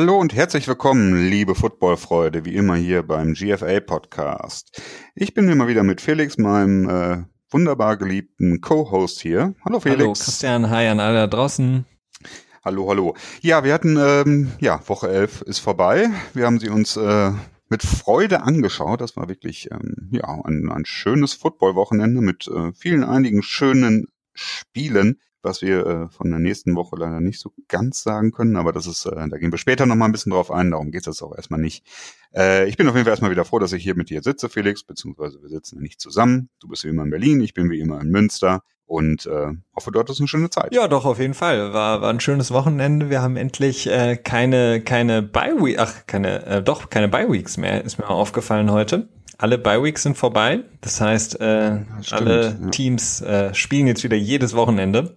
Hallo und herzlich willkommen, liebe Footballfreunde, wie immer hier beim GFA Podcast. Ich bin immer wieder mit Felix, meinem äh, wunderbar geliebten Co-Host hier. Hallo Felix. Hallo Christian, hi an alle da draußen. Hallo, hallo. Ja, wir hatten, ähm, ja, Woche 11 ist vorbei. Wir haben sie uns äh, mit Freude angeschaut. Das war wirklich, ähm, ja, ein, ein schönes Football-Wochenende mit äh, vielen, einigen schönen Spielen was wir äh, von der nächsten Woche leider nicht so ganz sagen können, aber das ist, äh, da gehen wir später nochmal ein bisschen drauf ein, darum geht es jetzt auch erstmal nicht. Äh, ich bin auf jeden Fall erstmal wieder froh, dass ich hier mit dir sitze, Felix, beziehungsweise wir sitzen nicht zusammen. Du bist wie immer in Berlin, ich bin wie immer in Münster und äh, hoffe, du hattest eine schöne Zeit. Ja, doch, auf jeden Fall. War, war ein schönes Wochenende. Wir haben endlich äh, keine, keine Bye-Week, ach, keine, äh, doch, keine Bye-Weeks mehr, ist mir aufgefallen heute alle Bye-Weeks sind vorbei. Das heißt, äh, Stimmt, alle ja. Teams äh, spielen jetzt wieder jedes Wochenende.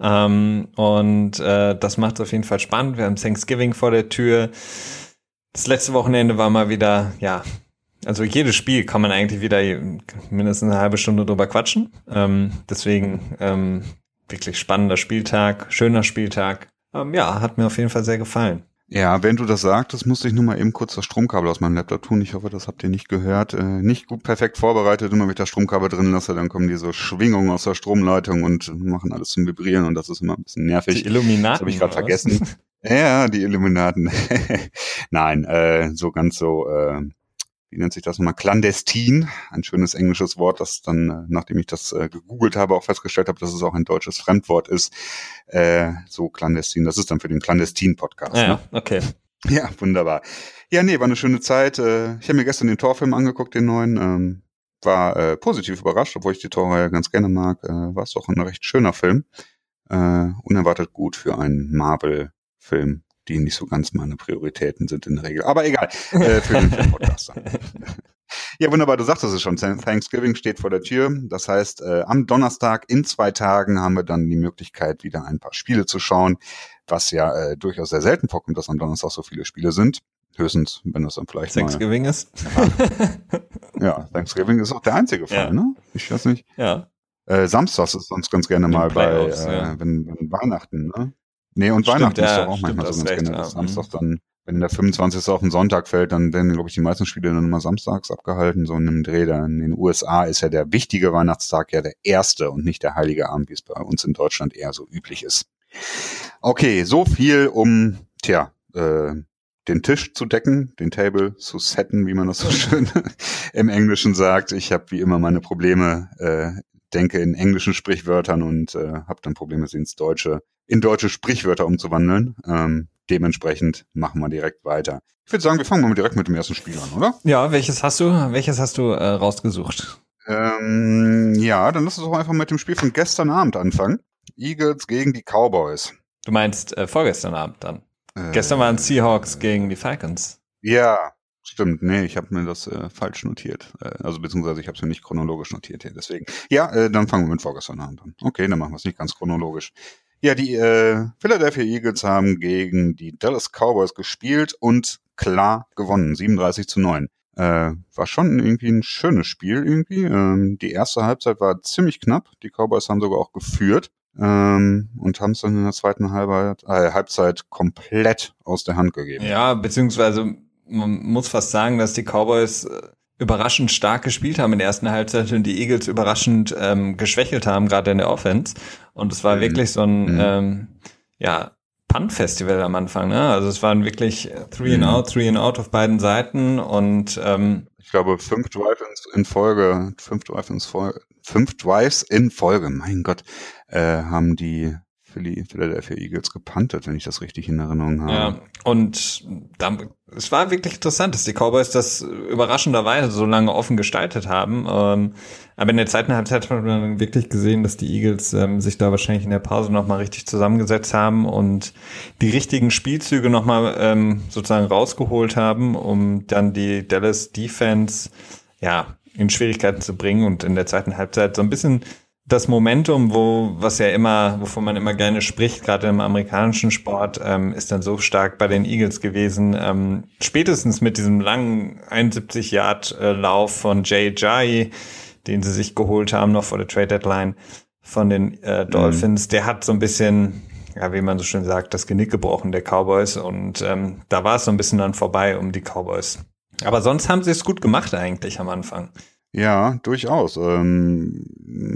Ähm, und äh, das macht es auf jeden Fall spannend. Wir haben Thanksgiving vor der Tür. Das letzte Wochenende war mal wieder, ja, also jedes Spiel kann man eigentlich wieder mindestens eine halbe Stunde drüber quatschen. Ähm, deswegen ähm, wirklich spannender Spieltag, schöner Spieltag. Ähm, ja, hat mir auf jeden Fall sehr gefallen. Ja, wenn du das sagtest, musste ich nur mal eben kurz das Stromkabel aus meinem Laptop tun. Ich hoffe, das habt ihr nicht gehört. Äh, nicht gut perfekt vorbereitet, immer wenn ich das Stromkabel drin lasse, dann kommen diese Schwingungen aus der Stromleitung und machen alles zum Vibrieren und das ist immer ein bisschen nervig. Die Illuminaten. Das habe ich gerade vergessen. ja, die Illuminaten. Nein, äh, so ganz so äh, wie nennt sich das nochmal, clandestin, ein schönes englisches Wort, das dann, äh, nachdem ich das äh, gegoogelt habe, auch festgestellt habe, dass es auch ein deutsches Fremdwort ist, äh, so clandestin. Das ist dann für den clandestin-Podcast. Ja, ne? okay. Ja, wunderbar. Ja, nee, war eine schöne Zeit. Äh, ich habe mir gestern den Torfilm angeguckt, den neuen. Ähm, war äh, positiv überrascht, obwohl ich die Torreihe ganz gerne mag. Äh, war es auch ein recht schöner Film. Äh, unerwartet gut für einen Marvel-Film die nicht so ganz meine Prioritäten sind in der Regel. Aber egal, äh, für den Podcast Ja, wunderbar, du sagtest es schon, Thanksgiving steht vor der Tür. Das heißt, äh, am Donnerstag in zwei Tagen haben wir dann die Möglichkeit, wieder ein paar Spiele zu schauen, was ja äh, durchaus sehr selten vorkommt, dass am Donnerstag so viele Spiele sind. Höchstens, wenn das dann vielleicht Thanksgiving mal, ist. ja, Thanksgiving ist auch der einzige Fall, ja. ne? Ich weiß nicht. Ja. Äh, Samstags ist sonst ganz gerne mal bei, äh, ja. wenn, wenn Weihnachten, ne? Nee, und stimmt, Weihnachten ja, ist doch auch manchmal so ganz gerne, dass ja. Samstag dann, wenn der 25. auf den Sonntag fällt, dann werden, glaube ich, die meisten Spiele dann immer samstags abgehalten, so in einem Dreh. Da in den USA ist ja der wichtige Weihnachtstag ja der erste und nicht der heilige Abend, wie es bei uns in Deutschland eher so üblich ist. Okay, so viel um, tja, äh, den Tisch zu decken, den Table zu setten, wie man das so schön im Englischen sagt. Ich habe wie immer meine Probleme, äh, denke in englischen Sprichwörtern und äh, habe dann Probleme, sie ins Deutsche in deutsche Sprichwörter umzuwandeln. Ähm, dementsprechend machen wir direkt weiter. Ich würde sagen, wir fangen mal direkt mit dem ersten Spiel an, oder? Ja, welches hast du? Welches hast du äh, rausgesucht? Ähm, ja, dann lass uns doch einfach mit dem Spiel von gestern Abend anfangen. Eagles gegen die Cowboys. Du meinst äh, vorgestern Abend dann? Äh, Gestern waren Seahawks gegen die Falcons. Ja, stimmt. Nee, ich habe mir das äh, falsch notiert. Äh, also beziehungsweise ich habe es mir nicht chronologisch notiert hier. Deswegen. Ja, äh, dann fangen wir mit vorgestern an. Okay, dann machen wir es nicht ganz chronologisch. Ja, die äh, Philadelphia Eagles haben gegen die Dallas Cowboys gespielt und klar gewonnen, 37 zu 9. Äh, war schon irgendwie ein schönes Spiel irgendwie. Ähm, die erste Halbzeit war ziemlich knapp. Die Cowboys haben sogar auch geführt ähm, und haben es dann in der zweiten Halbzeit, äh, Halbzeit komplett aus der Hand gegeben. Ja, beziehungsweise man muss fast sagen, dass die Cowboys äh, überraschend stark gespielt haben in der ersten Halbzeit und die Eagles überraschend ähm, geschwächelt haben, gerade in der Offense. Und es war mhm. wirklich so ein, mhm. ähm, ja, Punt-Festival am Anfang, ne? Also es waren wirklich Three and mhm. Out, Three and Out auf beiden Seiten und ähm, ich glaube fünf Drives in Folge, fünf Drives in Folge, fünf Drives in Folge, mein Gott, äh, haben die Philly, Philadelphia Eagles gepantet, wenn ich das richtig in Erinnerung habe. Ja, und dann, es war wirklich interessant, dass die Cowboys das überraschenderweise so lange offen gestaltet haben. Ähm, aber in der zweiten Halbzeit hat man wirklich gesehen, dass die Eagles ähm, sich da wahrscheinlich in der Pause nochmal richtig zusammengesetzt haben und die richtigen Spielzüge nochmal ähm, sozusagen rausgeholt haben, um dann die Dallas Defense ja in Schwierigkeiten zu bringen und in der zweiten Halbzeit so ein bisschen das Momentum, wo, was ja immer, wovon man immer gerne spricht, gerade im amerikanischen Sport, ähm, ist dann so stark bei den Eagles gewesen. Ähm, spätestens mit diesem langen 71 Yard Lauf von Jay Jai, den sie sich geholt haben noch vor der Trade Deadline von den äh, Dolphins, mhm. der hat so ein bisschen ja, wie man so schön sagt, das Genick gebrochen der Cowboys und ähm, da war es so ein bisschen dann vorbei um die Cowboys. Aber sonst haben sie es gut gemacht eigentlich am Anfang. Ja, durchaus. Ähm,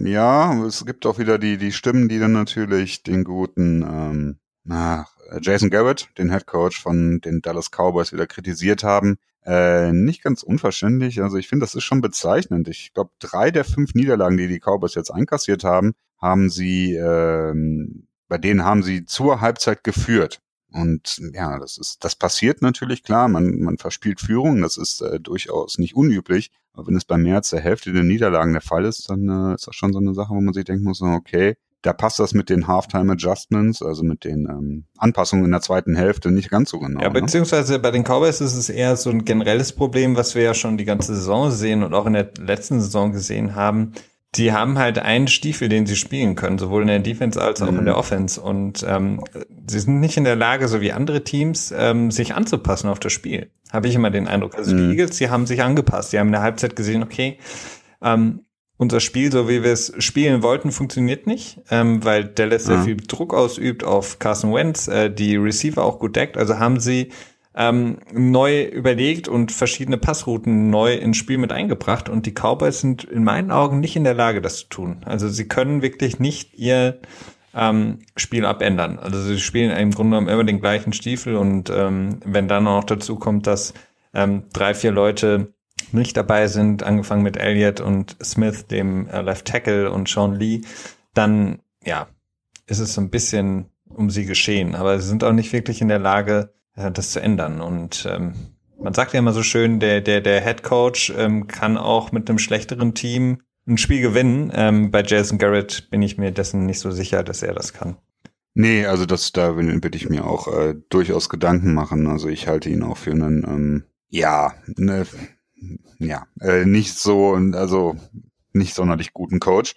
ja, es gibt auch wieder die, die Stimmen, die dann natürlich den guten ähm, na, Jason Garrett, den Head Coach von den Dallas Cowboys, wieder kritisiert haben. Äh, nicht ganz unverständlich. Also ich finde, das ist schon bezeichnend. Ich glaube, drei der fünf Niederlagen, die die Cowboys jetzt einkassiert haben, haben sie, ähm, bei denen haben sie zur Halbzeit geführt. Und ja, das ist, das passiert natürlich klar. Man, man verspielt Führung. Das ist äh, durchaus nicht unüblich. Aber wenn es bei mehr als der Hälfte der Niederlagen der Fall ist, dann äh, ist das schon so eine Sache, wo man sich denken muss, okay, da passt das mit den Halftime Adjustments, also mit den ähm, Anpassungen in der zweiten Hälfte nicht ganz so genau. Ja, ne? beziehungsweise ne? bei den Cowboys ist es eher so ein generelles Problem, was wir ja schon die ganze Saison sehen und auch in der letzten Saison gesehen haben die haben halt einen Stiefel, den sie spielen können, sowohl in der Defense als auch mhm. in der Offense. Und ähm, sie sind nicht in der Lage, so wie andere Teams, ähm, sich anzupassen auf das Spiel. Habe ich immer den Eindruck. Also mhm. die Eagles, die haben sich angepasst. Die haben in der Halbzeit gesehen, okay, ähm, unser Spiel, so wie wir es spielen wollten, funktioniert nicht, ähm, weil Dallas sehr viel Druck ausübt auf Carson Wentz, äh, die Receiver auch gut deckt. Also haben sie ähm, neu überlegt und verschiedene Passrouten neu ins Spiel mit eingebracht. Und die Cowboys sind in meinen Augen nicht in der Lage, das zu tun. Also sie können wirklich nicht ihr ähm, Spiel abändern. Also sie spielen im Grunde genommen immer den gleichen Stiefel und ähm, wenn dann auch dazu kommt, dass ähm, drei, vier Leute nicht dabei sind, angefangen mit Elliott und Smith, dem äh, Left Tackle und Sean Lee, dann ja, ist es so ein bisschen um sie geschehen. Aber sie sind auch nicht wirklich in der Lage, äh, das zu ändern. Und ähm, man sagt ja immer so schön, der, der, der Head Coach ähm, kann auch mit einem schlechteren Team ein Spiel gewinnen. Ähm, bei Jason Garrett bin ich mir dessen nicht so sicher, dass er das kann. Nee, also das da würde ich mir auch äh, durchaus Gedanken machen. Also ich halte ihn auch für einen, ähm, ja, ne, ja, äh, nicht so, also nicht sonderlich guten Coach.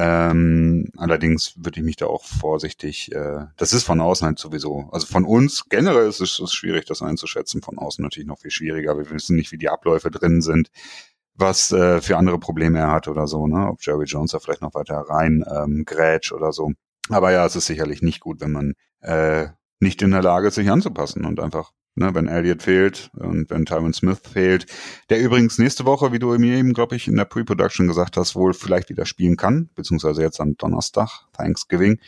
Ähm, allerdings würde ich mich da auch vorsichtig, äh, das ist von außen halt sowieso, also von uns generell ist es, ist schwierig, das einzuschätzen, von außen natürlich noch viel schwieriger. Wir wissen nicht, wie die Abläufe drin sind, was äh, für andere Probleme er hat oder so, ne? Ob Jerry Jones da vielleicht noch weiter rein ähm, grätsch oder so. Aber ja, es ist sicherlich nicht gut, wenn man äh, nicht in der Lage ist, sich anzupassen und einfach ne, wenn Elliott fehlt und wenn Tyron Smith fehlt, der übrigens nächste Woche, wie du mir eben, glaube ich, in der Pre-Production gesagt hast, wohl vielleicht wieder spielen kann, beziehungsweise jetzt am Donnerstag, Thanksgiving,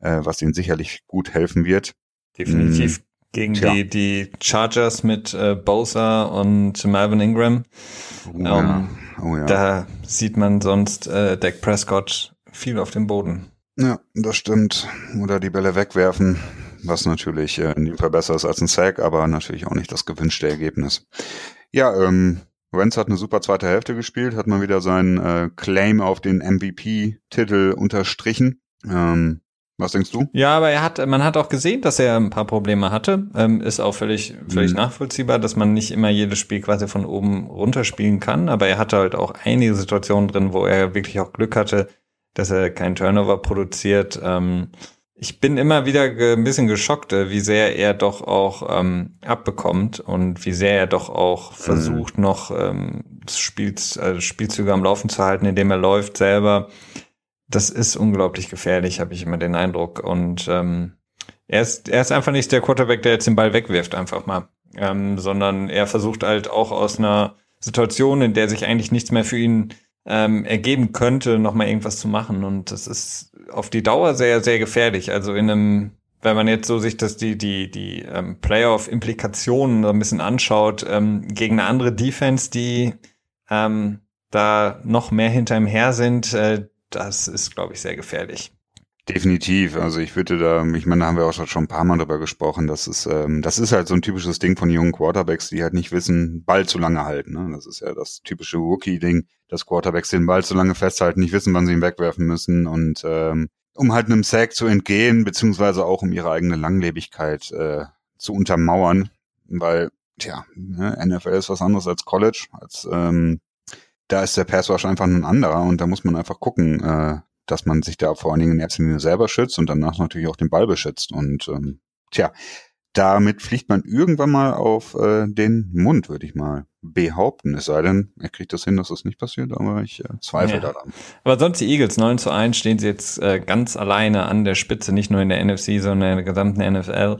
äh, was ihnen sicherlich gut helfen wird. Definitiv. Hm, gegen tja. die, die Chargers mit äh, Bosa und Marvin Ingram. Oh, um, ja. oh, ja. Da sieht man sonst äh, Dak Prescott viel auf dem Boden. Ja, das stimmt. Oder die Bälle wegwerfen was natürlich äh, in dem Fall besser ist als ein Sack, aber natürlich auch nicht das gewünschte Ergebnis. Ja, ähm, Wentz hat eine super zweite Hälfte gespielt, hat mal wieder seinen äh, Claim auf den MVP-Titel unterstrichen. Ähm, was denkst du? Ja, aber er hat, man hat auch gesehen, dass er ein paar Probleme hatte. Ähm, ist auch völlig, völlig mhm. nachvollziehbar, dass man nicht immer jedes Spiel quasi von oben runterspielen kann. Aber er hatte halt auch einige Situationen drin, wo er wirklich auch Glück hatte, dass er keinen Turnover produziert. Ähm, ich bin immer wieder ein bisschen geschockt, äh, wie sehr er doch auch ähm, abbekommt und wie sehr er doch auch mhm. versucht, mhm. noch ähm, Spiel, äh, Spielzüge am Laufen zu halten, indem er läuft selber. Das ist unglaublich gefährlich, habe ich immer den Eindruck. Und ähm, er, ist, er ist einfach nicht der Quarterback, der jetzt den Ball wegwirft, einfach mal. Ähm, sondern er versucht halt auch aus einer Situation, in der sich eigentlich nichts mehr für ihn ähm, ergeben könnte, nochmal irgendwas zu machen. Und das ist auf die Dauer sehr, sehr gefährlich. Also in einem, wenn man jetzt so sich das die, die, die ähm, Playoff-Implikationen so ein bisschen anschaut, ähm, gegen eine andere Defense, die ähm, da noch mehr hinter ihm her sind, äh, das ist, glaube ich, sehr gefährlich. Definitiv. Also ich würde da, ich meine, da haben wir auch schon ein paar Mal drüber gesprochen. Das ist, ähm, das ist halt so ein typisches Ding von jungen Quarterbacks, die halt nicht wissen, Ball zu lange halten. Ne? Das ist ja das typische Rookie-Ding, dass Quarterbacks den Ball zu lange festhalten, nicht wissen, wann sie ihn wegwerfen müssen und ähm, um halt einem Sack zu entgehen, beziehungsweise auch um ihre eigene Langlebigkeit äh, zu untermauern, weil, tja, ne, NFL ist was anderes als College, als ähm, da ist der Pass Rush einfach ein anderer und da muss man einfach gucken, äh, dass man sich da vor allen Dingen in erster Linie selber schützt und danach natürlich auch den Ball beschützt. Und ähm, tja, damit fliegt man irgendwann mal auf äh, den Mund, würde ich mal behaupten. Es sei denn, er kriegt das hin, dass das nicht passiert, aber ich äh, zweifle ja. daran. Aber sonst die Eagles 9 zu 1 stehen sie jetzt äh, ganz alleine an der Spitze, nicht nur in der NFC, sondern in der gesamten NFL.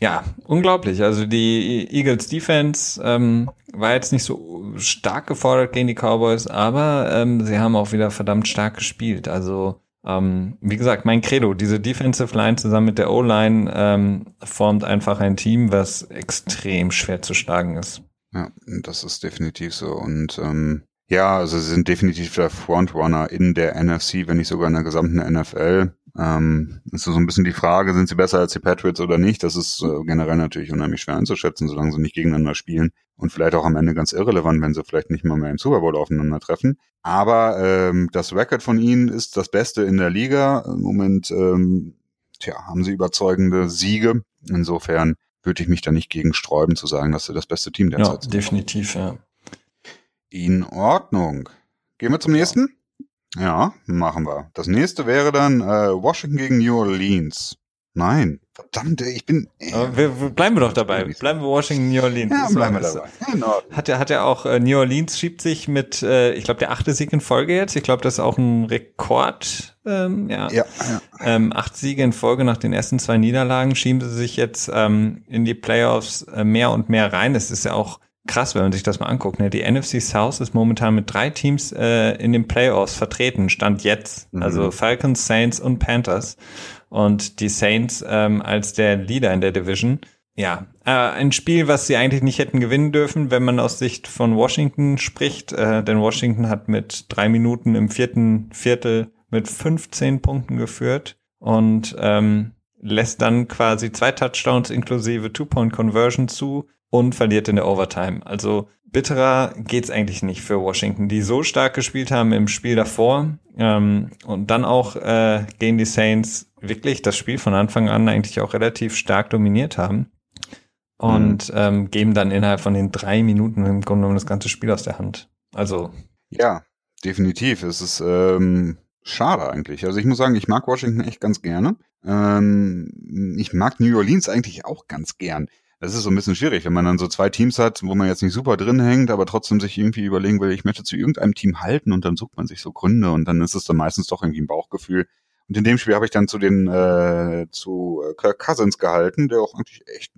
Ja, unglaublich. Also die Eagles Defense ähm, war jetzt nicht so stark gefordert gegen die Cowboys, aber ähm, sie haben auch wieder verdammt stark gespielt. Also ähm, wie gesagt, mein Credo, diese Defensive Line zusammen mit der O-Line ähm, formt einfach ein Team, was extrem schwer zu schlagen ist. Ja, das ist definitiv so. Und ähm, ja, also sie sind definitiv der Frontrunner in der NFC, wenn nicht sogar in der gesamten NFL. Ähm, ist so ein bisschen die Frage, sind sie besser als die Patriots oder nicht? Das ist äh, generell natürlich unheimlich schwer einzuschätzen, solange sie nicht gegeneinander spielen. Und vielleicht auch am Ende ganz irrelevant, wenn sie vielleicht nicht mal mehr im Super Bowl aufeinandertreffen. Aber ähm, das Record von ihnen ist das Beste in der Liga. Im Moment ähm, tja, haben sie überzeugende Siege. Insofern würde ich mich da nicht gegen sträuben zu sagen, dass sie das beste Team derzeit ja, sind. Definitiv, ja. In Ordnung. Gehen wir zum nächsten? Ja, machen wir. Das nächste wäre dann äh, Washington gegen New Orleans. Nein, verdammt, ich bin. Äh, wir, wir, bleiben wir doch dabei. Bleiben wir Washington, New Orleans. Ja, bleiben wir dabei. Genau. Hat ja, hat ja auch äh, New Orleans schiebt sich mit, äh, ich glaube, der achte Sieg in Folge jetzt. Ich glaube, das ist auch ein Rekord. Ähm, ja. Ja, ja. Ähm, acht Siege in Folge nach den ersten zwei Niederlagen schieben sie sich jetzt ähm, in die Playoffs äh, mehr und mehr rein. Es ist ja auch krass, wenn man sich das mal anguckt. Ne? Die NFC South ist momentan mit drei Teams äh, in den Playoffs vertreten, stand jetzt. Mhm. Also Falcons, Saints und Panthers. Und die Saints ähm, als der Leader in der Division. Ja, äh, ein Spiel, was sie eigentlich nicht hätten gewinnen dürfen, wenn man aus Sicht von Washington spricht. Äh, denn Washington hat mit drei Minuten im vierten Viertel mit 15 Punkten geführt und ähm, lässt dann quasi zwei Touchdowns inklusive Two-Point-Conversion zu und verliert in der Overtime. Also bitterer geht's eigentlich nicht für Washington, die so stark gespielt haben im Spiel davor ähm, und dann auch äh, gegen die Saints wirklich das Spiel von Anfang an eigentlich auch relativ stark dominiert haben und mhm. ähm, geben dann innerhalb von den drei Minuten im Grunde genommen das ganze Spiel aus der Hand. Also ja, definitiv. Es ist ähm, schade eigentlich. Also ich muss sagen, ich mag Washington echt ganz gerne. Ähm, ich mag New Orleans eigentlich auch ganz gern. Das ist so ein bisschen schwierig, wenn man dann so zwei Teams hat, wo man jetzt nicht super drin hängt, aber trotzdem sich irgendwie überlegen will, ich möchte zu irgendeinem Team halten und dann sucht man sich so Gründe und dann ist es dann meistens doch irgendwie ein Bauchgefühl. Und in dem Spiel habe ich dann zu den äh, zu Kirk Cousins gehalten, der auch eigentlich echt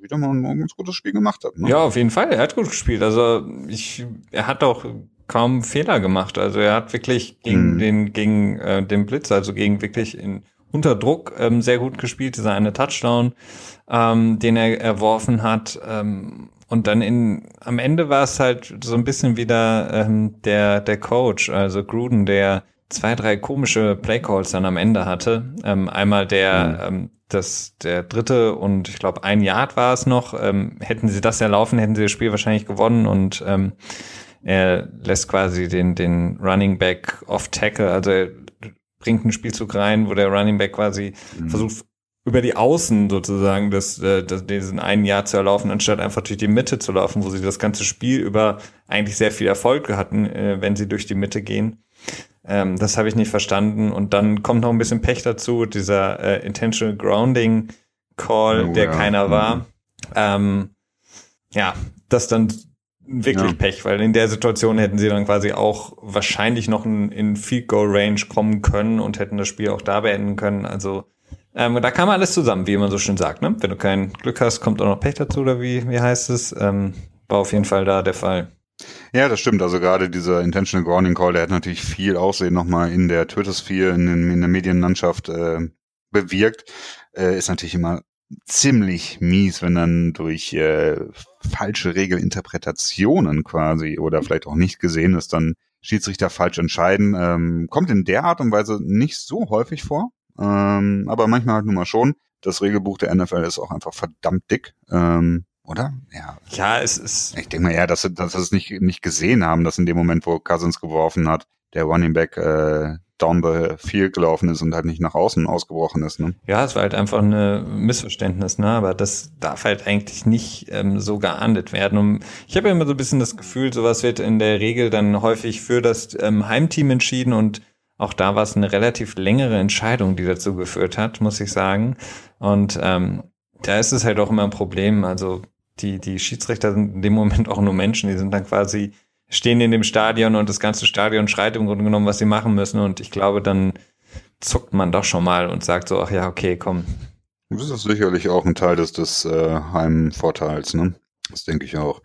wieder mal ein ganz gutes Spiel gemacht hat. Ne? Ja, auf jeden Fall. Er hat gut gespielt. Also ich, er hat auch kaum Fehler gemacht. Also er hat wirklich gegen mhm. den gegen äh, den Blitz, also gegen wirklich in unter Druck ähm, sehr gut gespielt. Dieser eine Touchdown ähm, den er erworfen hat. Ähm, und dann in, am Ende war es halt so ein bisschen wieder ähm, der, der Coach, also Gruden, der zwei, drei komische Playcalls dann am Ende hatte. Ähm, einmal der, mhm. ähm, das, der dritte und ich glaube ein Yard war es noch. Ähm, hätten sie das erlaufen, hätten sie das Spiel wahrscheinlich gewonnen und ähm, er lässt quasi den, den Running Back off Tackle, also er bringt einen Spielzug rein, wo der Running Back quasi mhm. versucht über die Außen sozusagen das, äh, das, diesen einen Jahr zu erlaufen, anstatt einfach durch die Mitte zu laufen, wo sie das ganze Spiel über eigentlich sehr viel Erfolg hatten, äh, wenn sie durch die Mitte gehen. Ähm, das habe ich nicht verstanden. Und dann kommt noch ein bisschen Pech dazu, dieser äh, Intentional Grounding Call, oh, der ja. keiner war. Mhm. Ähm, ja, das dann wirklich ja. Pech, weil in der Situation hätten sie dann quasi auch wahrscheinlich noch in, in Field Goal Range kommen können und hätten das Spiel auch da beenden können. Also ähm, da kam alles zusammen, wie man so schön sagt. Ne? Wenn du kein Glück hast, kommt auch noch Pech dazu, oder wie, wie heißt es? Ähm, war auf jeden Fall da der Fall. Ja, das stimmt. Also gerade dieser Intentional Grounding Call, der hat natürlich viel Aussehen nochmal in der Twitter-Sphere, in, in, der Medienlandschaft äh, bewirkt. Äh, ist natürlich immer ziemlich mies, wenn dann durch äh, falsche Regelinterpretationen quasi oder vielleicht auch nicht gesehen ist, dann Schiedsrichter falsch entscheiden. Ähm, kommt in der Art und Weise nicht so häufig vor. Ähm, aber manchmal halt nun mal schon. Das Regelbuch der NFL ist auch einfach verdammt dick. Ähm, oder? Ja. Ja, es ist. Ich denke mal eher, dass sie, dass sie es nicht, nicht gesehen haben, dass in dem Moment, wo Cousins geworfen hat, der Running Back äh, down the field gelaufen ist und halt nicht nach außen ausgebrochen ist. Ne? Ja, es war halt einfach ein Missverständnis, ne? aber das darf halt eigentlich nicht ähm, so geahndet werden. Und ich habe ja immer so ein bisschen das Gefühl, sowas wird in der Regel dann häufig für das ähm, Heimteam entschieden und auch da war es eine relativ längere Entscheidung, die dazu geführt hat, muss ich sagen. Und ähm, Da ist es halt auch immer ein Problem. Also die, die Schiedsrichter sind in dem Moment auch nur Menschen. Die sind dann quasi, stehen in dem Stadion und das ganze Stadion schreit im Grunde genommen, was sie machen müssen. Und ich glaube, dann zuckt man doch schon mal und sagt so, ach ja, okay, komm. Das ist sicherlich auch ein Teil des, des äh, Heimvorteils, ne? Das denke ich auch.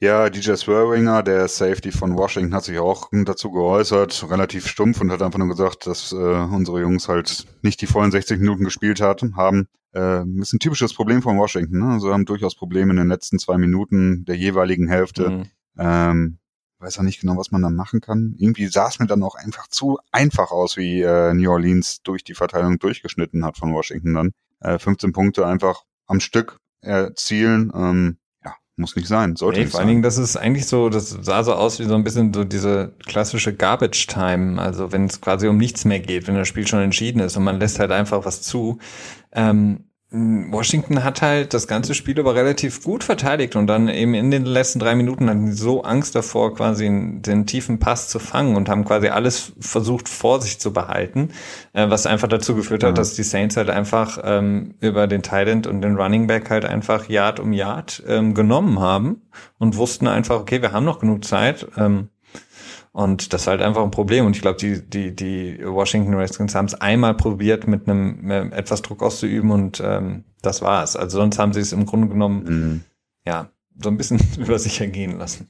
Ja, DJ Swerwinger, der Safety von Washington, hat sich auch dazu geäußert, relativ stumpf und hat einfach nur gesagt, dass äh, unsere Jungs halt nicht die vollen 60 Minuten gespielt hatten, haben. Äh, ist ein typisches Problem von Washington. Ne? Also haben durchaus Probleme in den letzten zwei Minuten der jeweiligen Hälfte. Mhm. Ähm, weiß auch nicht genau, was man da machen kann. Irgendwie sah es mir dann auch einfach zu einfach aus, wie äh, New Orleans durch die Verteilung durchgeschnitten hat von Washington dann. Äh, 15 Punkte einfach am Stück erzielen. Ähm, muss nicht sein, sollte nee, nicht vor allen Dingen, das ist eigentlich so, das sah so aus wie so ein bisschen so diese klassische Garbage Time, also wenn es quasi um nichts mehr geht, wenn das Spiel schon entschieden ist und man lässt halt einfach was zu. Ähm, Washington hat halt das ganze Spiel aber relativ gut verteidigt und dann eben in den letzten drei Minuten hatten sie so Angst davor, quasi den tiefen Pass zu fangen und haben quasi alles versucht vor sich zu behalten, äh, was einfach dazu geführt hat, mhm. dass die Saints halt einfach ähm, über den Thailand und den Running Back halt einfach Yard um Yard ähm, genommen haben und wussten einfach, okay, wir haben noch genug Zeit. Ähm, und das ist halt einfach ein Problem. Und ich glaube, die, die, die Washington Redskins haben es einmal probiert, mit einem mit etwas Druck auszuüben und ähm, das war es. Also sonst haben sie es im Grunde genommen, mhm. ja, so ein bisschen über sich ergehen lassen.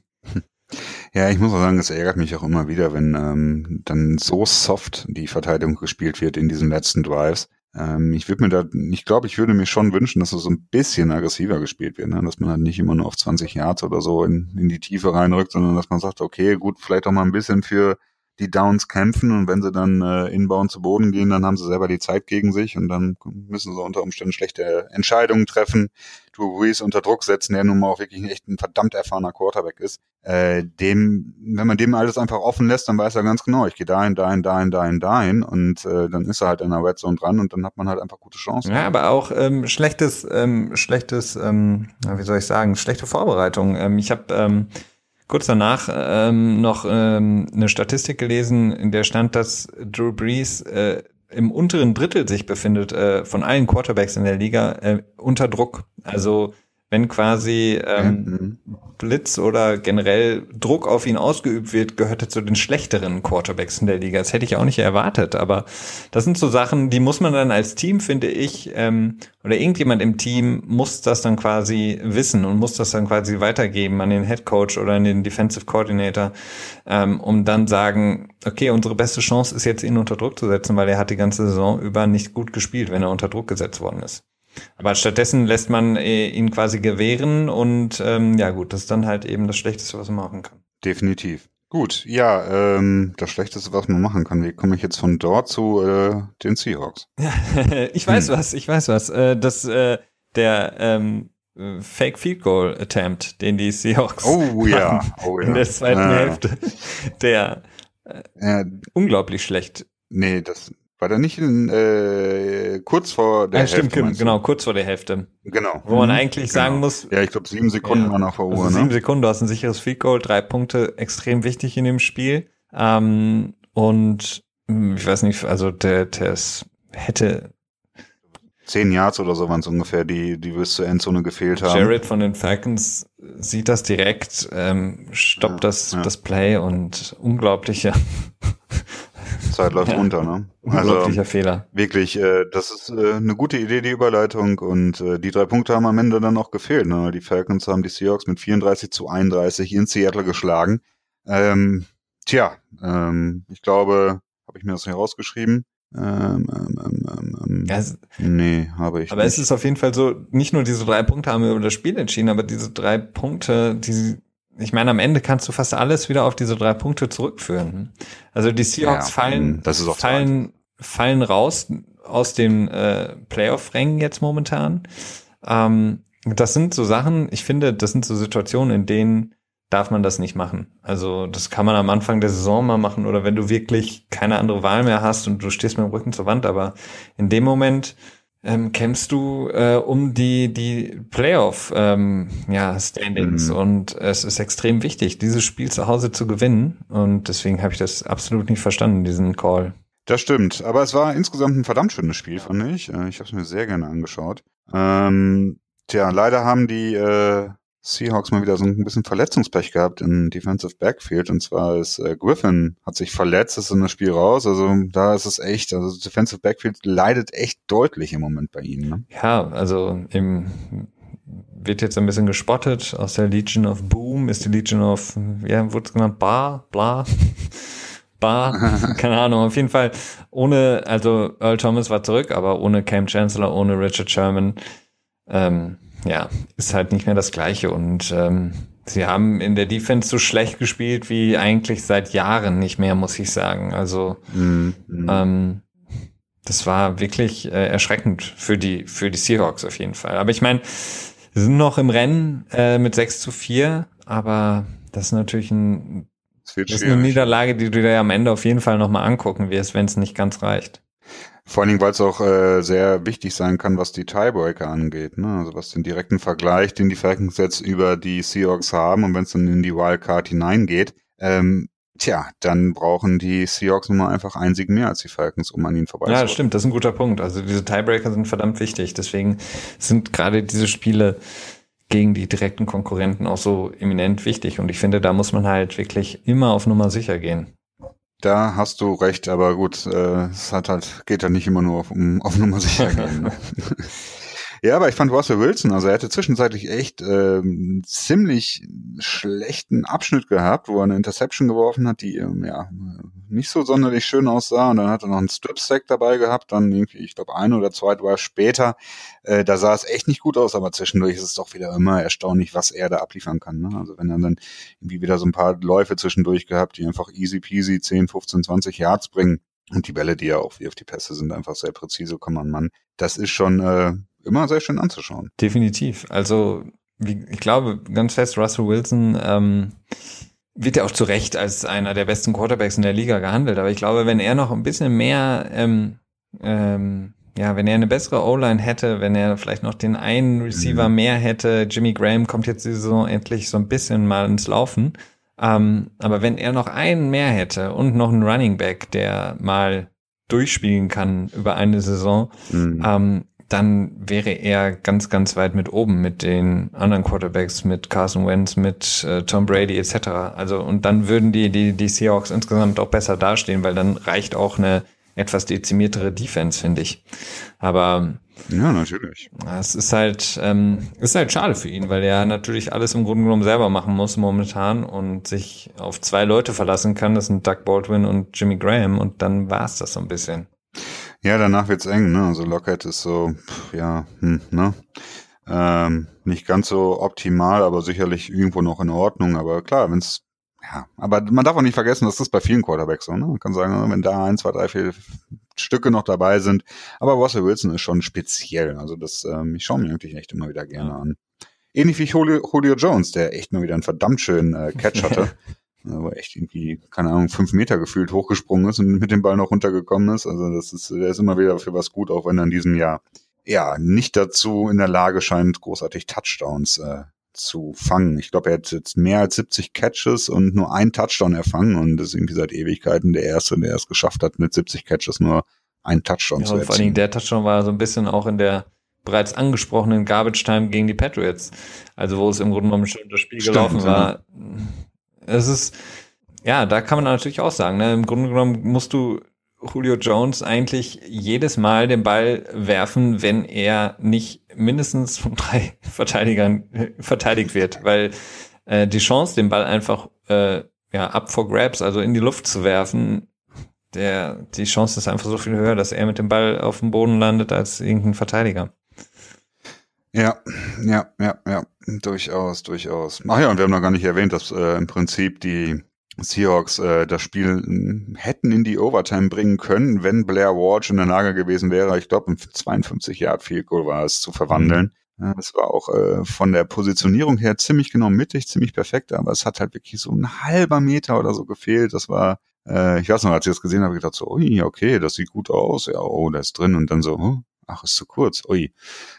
Ja, ich muss auch sagen, es ärgert mich auch immer wieder, wenn ähm, dann so soft die Verteidigung gespielt wird in diesen letzten Drives. Ähm, ich würde mir da, ich glaube, ich würde mir schon wünschen, dass es so ein bisschen aggressiver gespielt wird, ne? dass man halt nicht immer nur auf 20 Yards oder so in, in die Tiefe reinrückt, sondern dass man sagt, okay, gut, vielleicht auch mal ein bisschen für die Downs kämpfen und wenn sie dann äh, inbound zu Boden gehen, dann haben sie selber die Zeit gegen sich und dann müssen sie unter Umständen schlechte Entscheidungen treffen. Drew Brees unter Druck setzen, der nun mal auch wirklich echt ein verdammt erfahrener Quarterback ist. Äh, dem, wenn man dem alles einfach offen lässt, dann weiß er ganz genau, ich gehe dahin, dahin, dahin, dahin, dahin und äh, dann ist er halt in der Red Zone dran und dann hat man halt einfach gute Chancen. Ja, aber auch ähm, schlechtes, ähm, schlechtes, ähm, wie soll ich sagen, schlechte Vorbereitung. Ähm, ich habe ähm, kurz danach ähm, noch ähm, eine Statistik gelesen, in der stand, dass Drew Brees äh, im unteren Drittel sich befindet äh, von allen Quarterbacks in der Liga äh, unter Druck. Also wenn quasi ähm, mhm. Blitz oder generell Druck auf ihn ausgeübt wird, gehört er zu den schlechteren Quarterbacks in der Liga. Das hätte ich auch nicht erwartet, aber das sind so Sachen, die muss man dann als Team, finde ich, ähm, oder irgendjemand im Team muss das dann quasi wissen und muss das dann quasi weitergeben an den Head Coach oder an den Defensive Coordinator, ähm, um dann sagen, okay, unsere beste Chance ist jetzt ihn unter Druck zu setzen, weil er hat die ganze Saison über nicht gut gespielt, wenn er unter Druck gesetzt worden ist. Aber stattdessen lässt man äh, ihn quasi gewähren und ähm, ja gut, das ist dann halt eben das Schlechteste, was man machen kann. Definitiv. Gut, ja, ähm, das Schlechteste, was man machen kann. Wie komme ich jetzt von dort zu äh, den Seahawks? ich weiß hm. was, ich weiß was. Äh, das, äh, der ähm, Fake Field Goal Attempt, den die Seahawks oh, ja. Oh, ja. in der zweiten. Hälfte, der äh, unglaublich schlecht. Nee, das war der nicht in, äh, kurz vor der ja, Hälfte? Stimmt, genau, kurz vor der Hälfte. Genau. Wo man eigentlich genau. sagen muss. Ja, ich glaube, sieben Sekunden ja, waren noch vor Uhr. Also sieben ne? Sekunden, du hast ein sicheres Field Goal, drei Punkte, extrem wichtig in dem Spiel. Ähm, und hm, ich weiß nicht, also der, der hätte zehn Yards oder so waren es ungefähr, die, die bis zur Endzone gefehlt haben. Jared von den Falcons sieht das direkt, ähm, stoppt ja, das, ja. das Play und unglaubliche Zeit läuft ja. runter, ne? Also, Fehler. Wirklich, äh, das ist äh, eine gute Idee, die Überleitung. Und äh, die drei Punkte haben am Ende dann auch gefehlt. Ne? Die Falcons haben die Seahawks mit 34 zu 31 in Seattle geschlagen. Ähm, tja, ähm, ich glaube, habe ich mir das hier rausgeschrieben? Ähm, ähm, ähm, ähm, ähm ja, nee, habe ich. Aber nicht. es ist auf jeden Fall so, nicht nur diese drei Punkte haben über das Spiel entschieden, aber diese drei Punkte, die ich meine, am Ende kannst du fast alles wieder auf diese drei Punkte zurückführen. Also die Seahawks ja, fallen, fallen, fallen raus aus den äh, Playoff-Rängen jetzt momentan. Ähm, das sind so Sachen, ich finde, das sind so Situationen, in denen darf man das nicht machen. Also das kann man am Anfang der Saison mal machen oder wenn du wirklich keine andere Wahl mehr hast und du stehst mit dem Rücken zur Wand, aber in dem Moment ähm, kämpfst du äh, um die, die Playoff ähm, ja, Standings mhm. und es ist extrem wichtig, dieses Spiel zu Hause zu gewinnen und deswegen habe ich das absolut nicht verstanden, diesen Call. Das stimmt, aber es war insgesamt ein verdammt schönes Spiel, fand ich. Äh, ich habe es mir sehr gerne angeschaut. Ähm, tja, leider haben die äh, Seahawks mal wieder so ein bisschen Verletzungspech gehabt im Defensive Backfield. Und zwar ist äh, Griffin hat sich verletzt, ist in das Spiel raus. Also da ist es echt, also das Defensive Backfield leidet echt deutlich im Moment bei ihnen. Ne? Ja, also im wird jetzt ein bisschen gespottet. Aus der Legion of Boom ist die Legion of, ja, wurde es genannt, Bar, bla. Bar, keine Ahnung, auf jeden Fall ohne, also Earl Thomas war zurück, aber ohne Cam Chancellor, ohne Richard Sherman, ähm, ja, ist halt nicht mehr das Gleiche und ähm, sie haben in der Defense so schlecht gespielt wie eigentlich seit Jahren nicht mehr, muss ich sagen. Also mhm. ähm, das war wirklich äh, erschreckend für die für die Seahawks auf jeden Fall. Aber ich meine, sie sind noch im Rennen äh, mit 6 zu 4, aber das ist natürlich ein das ist eine Niederlage, die du dir am Ende auf jeden Fall nochmal angucken wirst, wenn es nicht ganz reicht. Vor allen Dingen, weil es auch äh, sehr wichtig sein kann, was die Tiebreaker angeht. Ne? Also was den direkten Vergleich, den die Falcons jetzt über die Seahawks haben und wenn es dann in die Wildcard hineingeht, ähm, tja, dann brauchen die Seahawks nun mal einfach einen Sieg mehr als die Falcons, um an ihnen vorbeizukommen. Ja, stimmt, das ist ein guter Punkt. Also diese Tiebreaker sind verdammt wichtig. Deswegen sind gerade diese Spiele gegen die direkten Konkurrenten auch so eminent wichtig. Und ich finde, da muss man halt wirklich immer auf Nummer sicher gehen. Da hast du recht, aber gut, äh, es hat halt, geht ja nicht immer nur auf, um auf Nummer sicher gehen. Ne? Ja, aber ich fand Russell Wilson, also er hatte zwischenzeitlich echt ähm, ziemlich schlechten Abschnitt gehabt, wo er eine Interception geworfen hat, die ähm, ja nicht so sonderlich schön aussah. Und dann hat er noch einen Strip-Sack dabei gehabt, dann irgendwie, ich glaube, ein oder zwei Drive später. Äh, da sah es echt nicht gut aus, aber zwischendurch ist es doch wieder immer erstaunlich, was er da abliefern kann. Ne? Also wenn er dann irgendwie wieder so ein paar Läufe zwischendurch gehabt, die einfach easy peasy 10, 15, 20 Yards bringen. Und die Bälle, die er auch wie auf die Pässe sind, einfach sehr präzise kommen an Mann. Das ist schon äh, immer sehr schön anzuschauen. Definitiv. Also wie, ich glaube ganz fest, Russell Wilson ähm, wird ja auch zu Recht als einer der besten Quarterbacks in der Liga gehandelt. Aber ich glaube, wenn er noch ein bisschen mehr, ähm, ähm, ja, wenn er eine bessere O-Line hätte, wenn er vielleicht noch den einen Receiver mhm. mehr hätte, Jimmy Graham kommt jetzt die Saison endlich so ein bisschen mal ins Laufen. Ähm, aber wenn er noch einen mehr hätte und noch einen Running Back, der mal durchspielen kann über eine Saison, mhm. ähm, dann wäre er ganz, ganz weit mit oben mit den anderen Quarterbacks, mit Carson Wentz, mit äh, Tom Brady etc. Also und dann würden die, die, die Seahawks insgesamt auch besser dastehen, weil dann reicht auch eine etwas dezimiertere Defense, finde ich. Aber ja, natürlich. Es ist halt, ähm, ist halt schade für ihn, weil er natürlich alles im Grunde genommen selber machen muss momentan und sich auf zwei Leute verlassen kann. Das sind Doug Baldwin und Jimmy Graham und dann war es das so ein bisschen. Ja, danach wird's eng, ne? Also Lockheed ist so, pff, ja, hm, ne? Ähm, nicht ganz so optimal, aber sicherlich irgendwo noch in Ordnung. Aber klar, wenn's ja, aber man darf auch nicht vergessen, dass das bei vielen Quarterbacks so, ne? Man kann sagen, wenn da ein, zwei, drei, vier Stücke noch dabei sind. Aber Russell Wilson ist schon speziell. Also das, ähm, ich schaue mir eigentlich echt immer wieder gerne an. Ähnlich wie Julio, Julio Jones, der echt mal wieder einen verdammt schönen äh, Catch hatte. wo echt irgendwie, keine Ahnung, fünf Meter gefühlt hochgesprungen ist und mit dem Ball noch runtergekommen ist. Also das ist, der ist immer wieder für was gut, auch wenn er in diesem Jahr ja nicht dazu in der Lage scheint, großartig Touchdowns äh, zu fangen. Ich glaube, er hat jetzt mehr als 70 Catches und nur ein Touchdown erfangen und das ist irgendwie seit Ewigkeiten der erste, der es geschafft hat, mit 70 Catches nur einen Touchdown ja, zu erzielen. Vor allen Dingen der Touchdown war so ein bisschen auch in der bereits angesprochenen Garbage Time gegen die Patriots. Also wo es im Grunde genommen schon das Spiel Stimmt, gelaufen war. Ja es ist, ja, da kann man natürlich auch sagen, ne? im Grunde genommen musst du Julio Jones eigentlich jedes Mal den Ball werfen, wenn er nicht mindestens von drei Verteidigern äh, verteidigt wird, weil äh, die Chance, den Ball einfach äh, ja up for grabs, also in die Luft zu werfen, der die Chance ist einfach so viel höher, dass er mit dem Ball auf dem Boden landet als irgendein Verteidiger. Ja, ja, ja, ja, durchaus, durchaus. Ach ja, und wir haben noch gar nicht erwähnt, dass äh, im Prinzip die Seahawks äh, das Spiel hm, hätten in die Overtime bringen können, wenn Blair Walsh in der Lage gewesen wäre. Ich glaube, ein 52 Yard Field Goal war es zu verwandeln. Mhm. Ja, das war auch äh, von der Positionierung her ziemlich genau mittig, ziemlich perfekt, aber es hat halt wirklich so ein halber Meter oder so gefehlt. Das war, äh, ich weiß noch, als ich das gesehen habe, gedacht so, ui, okay, das sieht gut aus, ja, oh, der ist drin und dann so, oh, ach, ist zu kurz. Ui.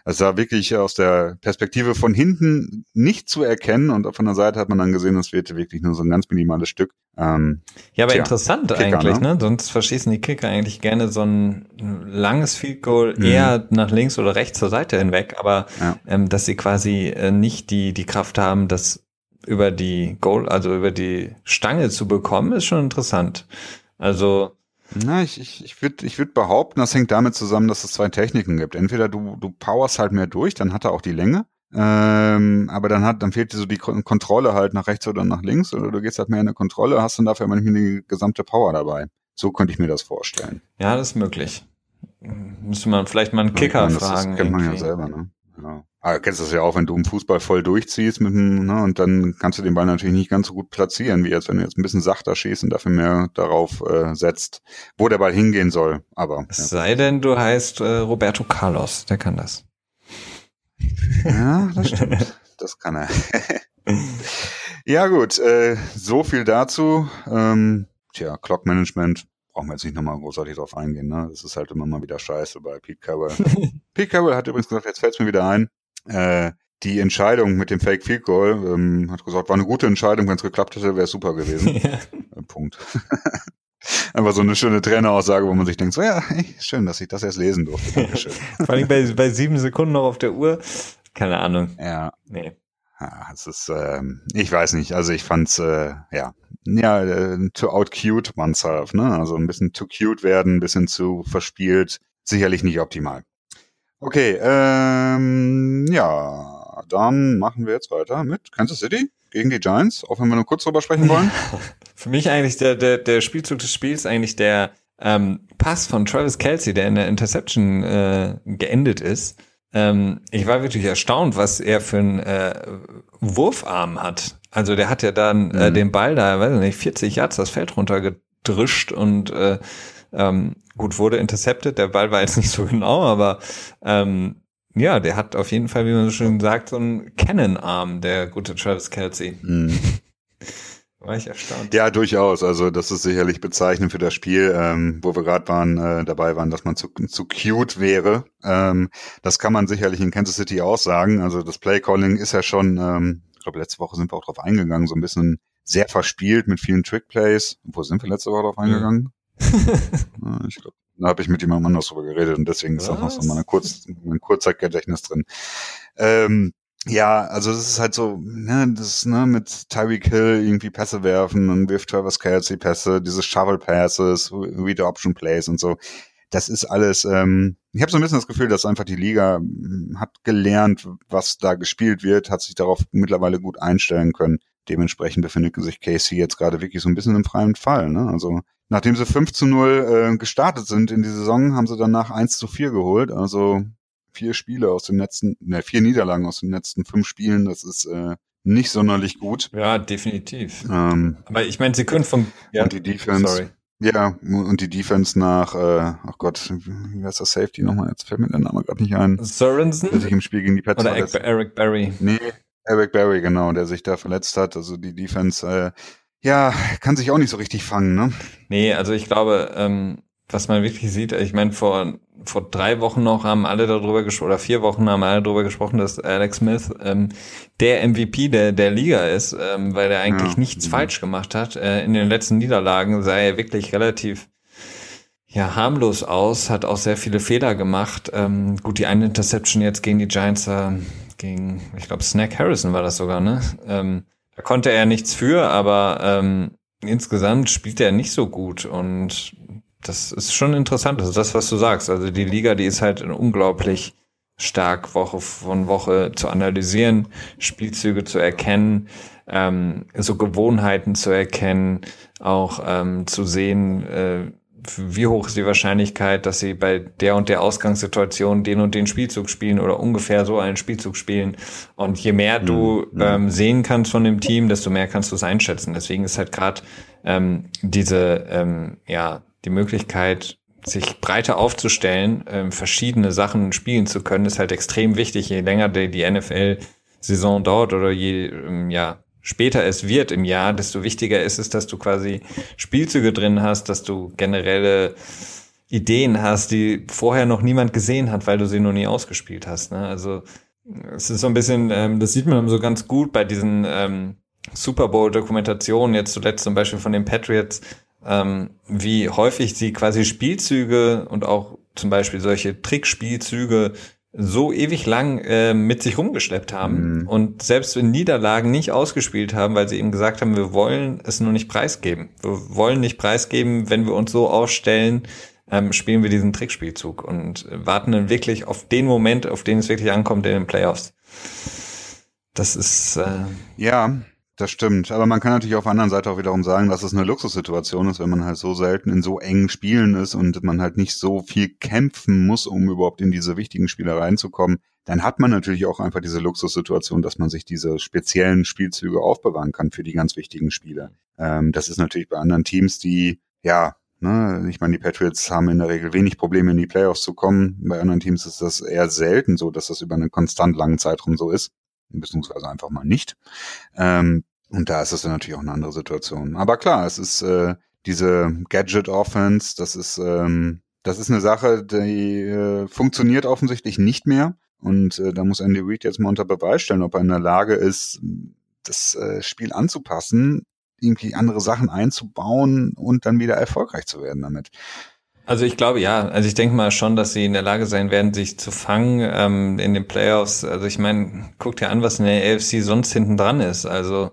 Es war wirklich aus der Perspektive von hinten nicht zu erkennen und von der Seite hat man dann gesehen, es wird wirklich nur so ein ganz minimales Stück. Ähm, ja, aber tja, interessant Kicker, eigentlich, ne? ne? Sonst verschießen die Kicker eigentlich gerne so ein langes Field Goal mhm. eher nach links oder rechts zur Seite hinweg, aber ja. ähm, dass sie quasi äh, nicht die, die Kraft haben, das über die Goal, also über die Stange zu bekommen, ist schon interessant. Also na, ich, ich, ich würde ich würd behaupten, das hängt damit zusammen, dass es zwei Techniken gibt. Entweder du, du powerst halt mehr durch, dann hat er auch die Länge. Ähm, aber dann hat, dann fehlt dir so die Kontrolle halt nach rechts oder nach links, oder du gehst halt mehr in eine Kontrolle, hast dann dafür manchmal die gesamte Power dabei. So könnte ich mir das vorstellen. Ja, das ist möglich. Müsste man vielleicht mal einen Kicker meine, fragen. Das kennt man ja selber, ne? Ja. Aber du kennst das ja auch, wenn du im Fußball voll durchziehst mit dem, ne, und dann kannst du den Ball natürlich nicht ganz so gut platzieren, wie jetzt, wenn du jetzt ein bisschen sachter schießt und dafür mehr darauf äh, setzt, wo der Ball hingehen soll. Aber. Es ja. sei denn, du heißt äh, Roberto Carlos, der kann das. Ja, das stimmt. das kann er. ja, gut, äh, so viel dazu. Ähm, tja, Clock Management brauchen wir jetzt nicht nochmal großartig drauf eingehen. Ne? Das ist halt immer mal wieder scheiße bei Pete Carroll. Pete Carroll hat übrigens gesagt, jetzt fällt es mir wieder ein, äh, die Entscheidung mit dem Fake Field Goal, ähm, hat gesagt, war eine gute Entscheidung, wenn es geklappt hätte, wäre es super gewesen. Ja. Äh, Punkt. Einfach so eine schöne Traineraussage, wo man sich denkt, so ja, hey, schön, dass ich das erst lesen durfte. Dankeschön. Vor allem bei, bei sieben Sekunden noch auf der Uhr. Keine Ahnung. Ja. Nee. Ja, es ist, ähm, ich weiß nicht, also ich fand's, äh, ja, ja, äh, to outcute oneself, ne? Also ein bisschen zu cute werden, ein bisschen zu verspielt, sicherlich nicht optimal. Okay, ähm, ja, dann machen wir jetzt weiter mit Kansas City gegen die Giants, auch wenn wir nur kurz drüber sprechen wollen. Für mich eigentlich der, der, der Spielzug des Spiels eigentlich der ähm, Pass von Travis Kelsey, der in der Interception äh, geendet ist. Ähm, ich war wirklich erstaunt, was er für einen äh, Wurfarm hat. Also der hat ja dann äh, mhm. den Ball da, weiß nicht, 40 Yards das Feld runtergedrischt und äh, ähm, gut, wurde intercepted, der Ball war jetzt nicht so genau, aber ähm, ja, der hat auf jeden Fall, wie man so schön sagt, so einen Cannon-Arm, der gute Travis Kelsey. Mhm. War ich erstaunt. Ja, durchaus. Also das ist sicherlich bezeichnend für das Spiel, ähm, wo wir gerade waren, äh, dabei waren, dass man zu, zu cute wäre. Ähm, das kann man sicherlich in Kansas City auch sagen. Also das Play-Calling ist ja schon, ähm, ich glaube, letzte Woche sind wir auch drauf eingegangen, so ein bisschen sehr verspielt mit vielen Trick-Plays. Wo sind wir letzte Woche drauf eingegangen? Ich glaube, da habe ich mit jemandem anders drüber geredet und deswegen ist auch noch so meine Kurz, mein Kurzzeitgedächtnis drin. Ähm, ja, also das ist halt so, ne, das ne, mit Tyreek Hill irgendwie Pässe werfen und wirft Travis Kelsey Pässe, diese Shovel Passes, Read Option Plays und so. Das ist alles, ähm, ich habe so ein bisschen das Gefühl, dass einfach die Liga hm, hat gelernt, was da gespielt wird, hat sich darauf mittlerweile gut einstellen können. Dementsprechend befindet sich Casey jetzt gerade wirklich so ein bisschen im freien Fall. Ne? Also nachdem sie 5 zu 0 äh, gestartet sind in die Saison, haben sie danach 1 zu 4 geholt. Also vier Spiele aus den letzten, ne, vier Niederlagen aus den letzten fünf Spielen. Das ist äh, nicht sonderlich gut. Ja, definitiv. Ähm, Aber ich meine, sie können von ja, und die Defense. Sorry. Ja, und die Defense nach, äh, ach Gott, wie heißt das Safety nochmal? Jetzt fällt mir der Name gerade nicht ein. Sorensen? Der sich im Spiel gegen die Pets Oder Eric Berry. Nee, Eric Berry, genau, der sich da verletzt hat. Also die Defense, äh, ja, kann sich auch nicht so richtig fangen, ne? Nee, also ich glaube, ähm, was man wirklich sieht, ich meine, vor, vor drei Wochen noch haben alle darüber gesprochen, oder vier Wochen haben alle darüber gesprochen, dass Alex Smith ähm, der MVP der, der Liga ist, ähm, weil er eigentlich ja. nichts mhm. falsch gemacht hat. Äh, in den letzten Niederlagen sah er wirklich relativ ja, harmlos aus, hat auch sehr viele Fehler gemacht. Ähm, gut, die eine Interception jetzt gegen die Giants, äh, gegen, ich glaube, Snack Harrison war das sogar, ne? Ähm, da konnte er nichts für, aber ähm, insgesamt spielt er nicht so gut und das ist schon interessant. Das ist das, was du sagst. Also die Liga, die ist halt unglaublich stark Woche von Woche zu analysieren, Spielzüge zu erkennen, ähm, so Gewohnheiten zu erkennen, auch ähm, zu sehen, äh, wie hoch ist die Wahrscheinlichkeit, dass sie bei der und der Ausgangssituation den und den Spielzug spielen oder ungefähr so einen Spielzug spielen. Und je mehr du mhm. ähm, sehen kannst von dem Team, desto mehr kannst du es einschätzen. Deswegen ist halt gerade ähm, diese ähm, ja die Möglichkeit, sich breiter aufzustellen, ähm, verschiedene Sachen spielen zu können, ist halt extrem wichtig. Je länger die, die NFL-Saison dauert oder je ähm, ja, später es wird im Jahr, desto wichtiger ist es, dass du quasi Spielzüge drin hast, dass du generelle Ideen hast, die vorher noch niemand gesehen hat, weil du sie noch nie ausgespielt hast. Ne? Also es ist so ein bisschen, ähm, das sieht man so ganz gut bei diesen ähm, Super Bowl-Dokumentationen, jetzt zuletzt zum Beispiel von den Patriots, ähm, wie häufig sie quasi Spielzüge und auch zum Beispiel solche Trickspielzüge so ewig lang äh, mit sich rumgeschleppt haben mhm. und selbst in Niederlagen nicht ausgespielt haben, weil sie eben gesagt haben, wir wollen es nur nicht preisgeben. Wir wollen nicht preisgeben, wenn wir uns so aufstellen, ähm, spielen wir diesen Trickspielzug und warten dann wirklich auf den Moment, auf den es wirklich ankommt in den Playoffs. Das ist äh, ja das stimmt, aber man kann natürlich auf der anderen Seite auch wiederum sagen, dass es eine Luxussituation ist, wenn man halt so selten in so engen Spielen ist und man halt nicht so viel kämpfen muss, um überhaupt in diese wichtigen Spiele reinzukommen. Dann hat man natürlich auch einfach diese Luxussituation, dass man sich diese speziellen Spielzüge aufbewahren kann für die ganz wichtigen Spiele. Ähm, das ist natürlich bei anderen Teams, die, ja, ne, ich meine, die Patriots haben in der Regel wenig Probleme, in die Playoffs zu kommen. Bei anderen Teams ist das eher selten so, dass das über einen konstant langen Zeitraum so ist beziehungsweise einfach mal nicht. Ähm, und da ist es dann natürlich auch eine andere Situation. Aber klar, es ist äh, diese Gadget-Offense, das ist, ähm, das ist eine Sache, die äh, funktioniert offensichtlich nicht mehr. Und äh, da muss Andy Reid jetzt mal unter Beweis stellen, ob er in der Lage ist, das äh, Spiel anzupassen, irgendwie andere Sachen einzubauen und dann wieder erfolgreich zu werden damit. Also ich glaube ja, also ich denke mal schon, dass sie in der Lage sein werden, sich zu fangen ähm, in den Playoffs. Also ich meine, guck dir an, was in der AFC sonst hinten dran ist. Also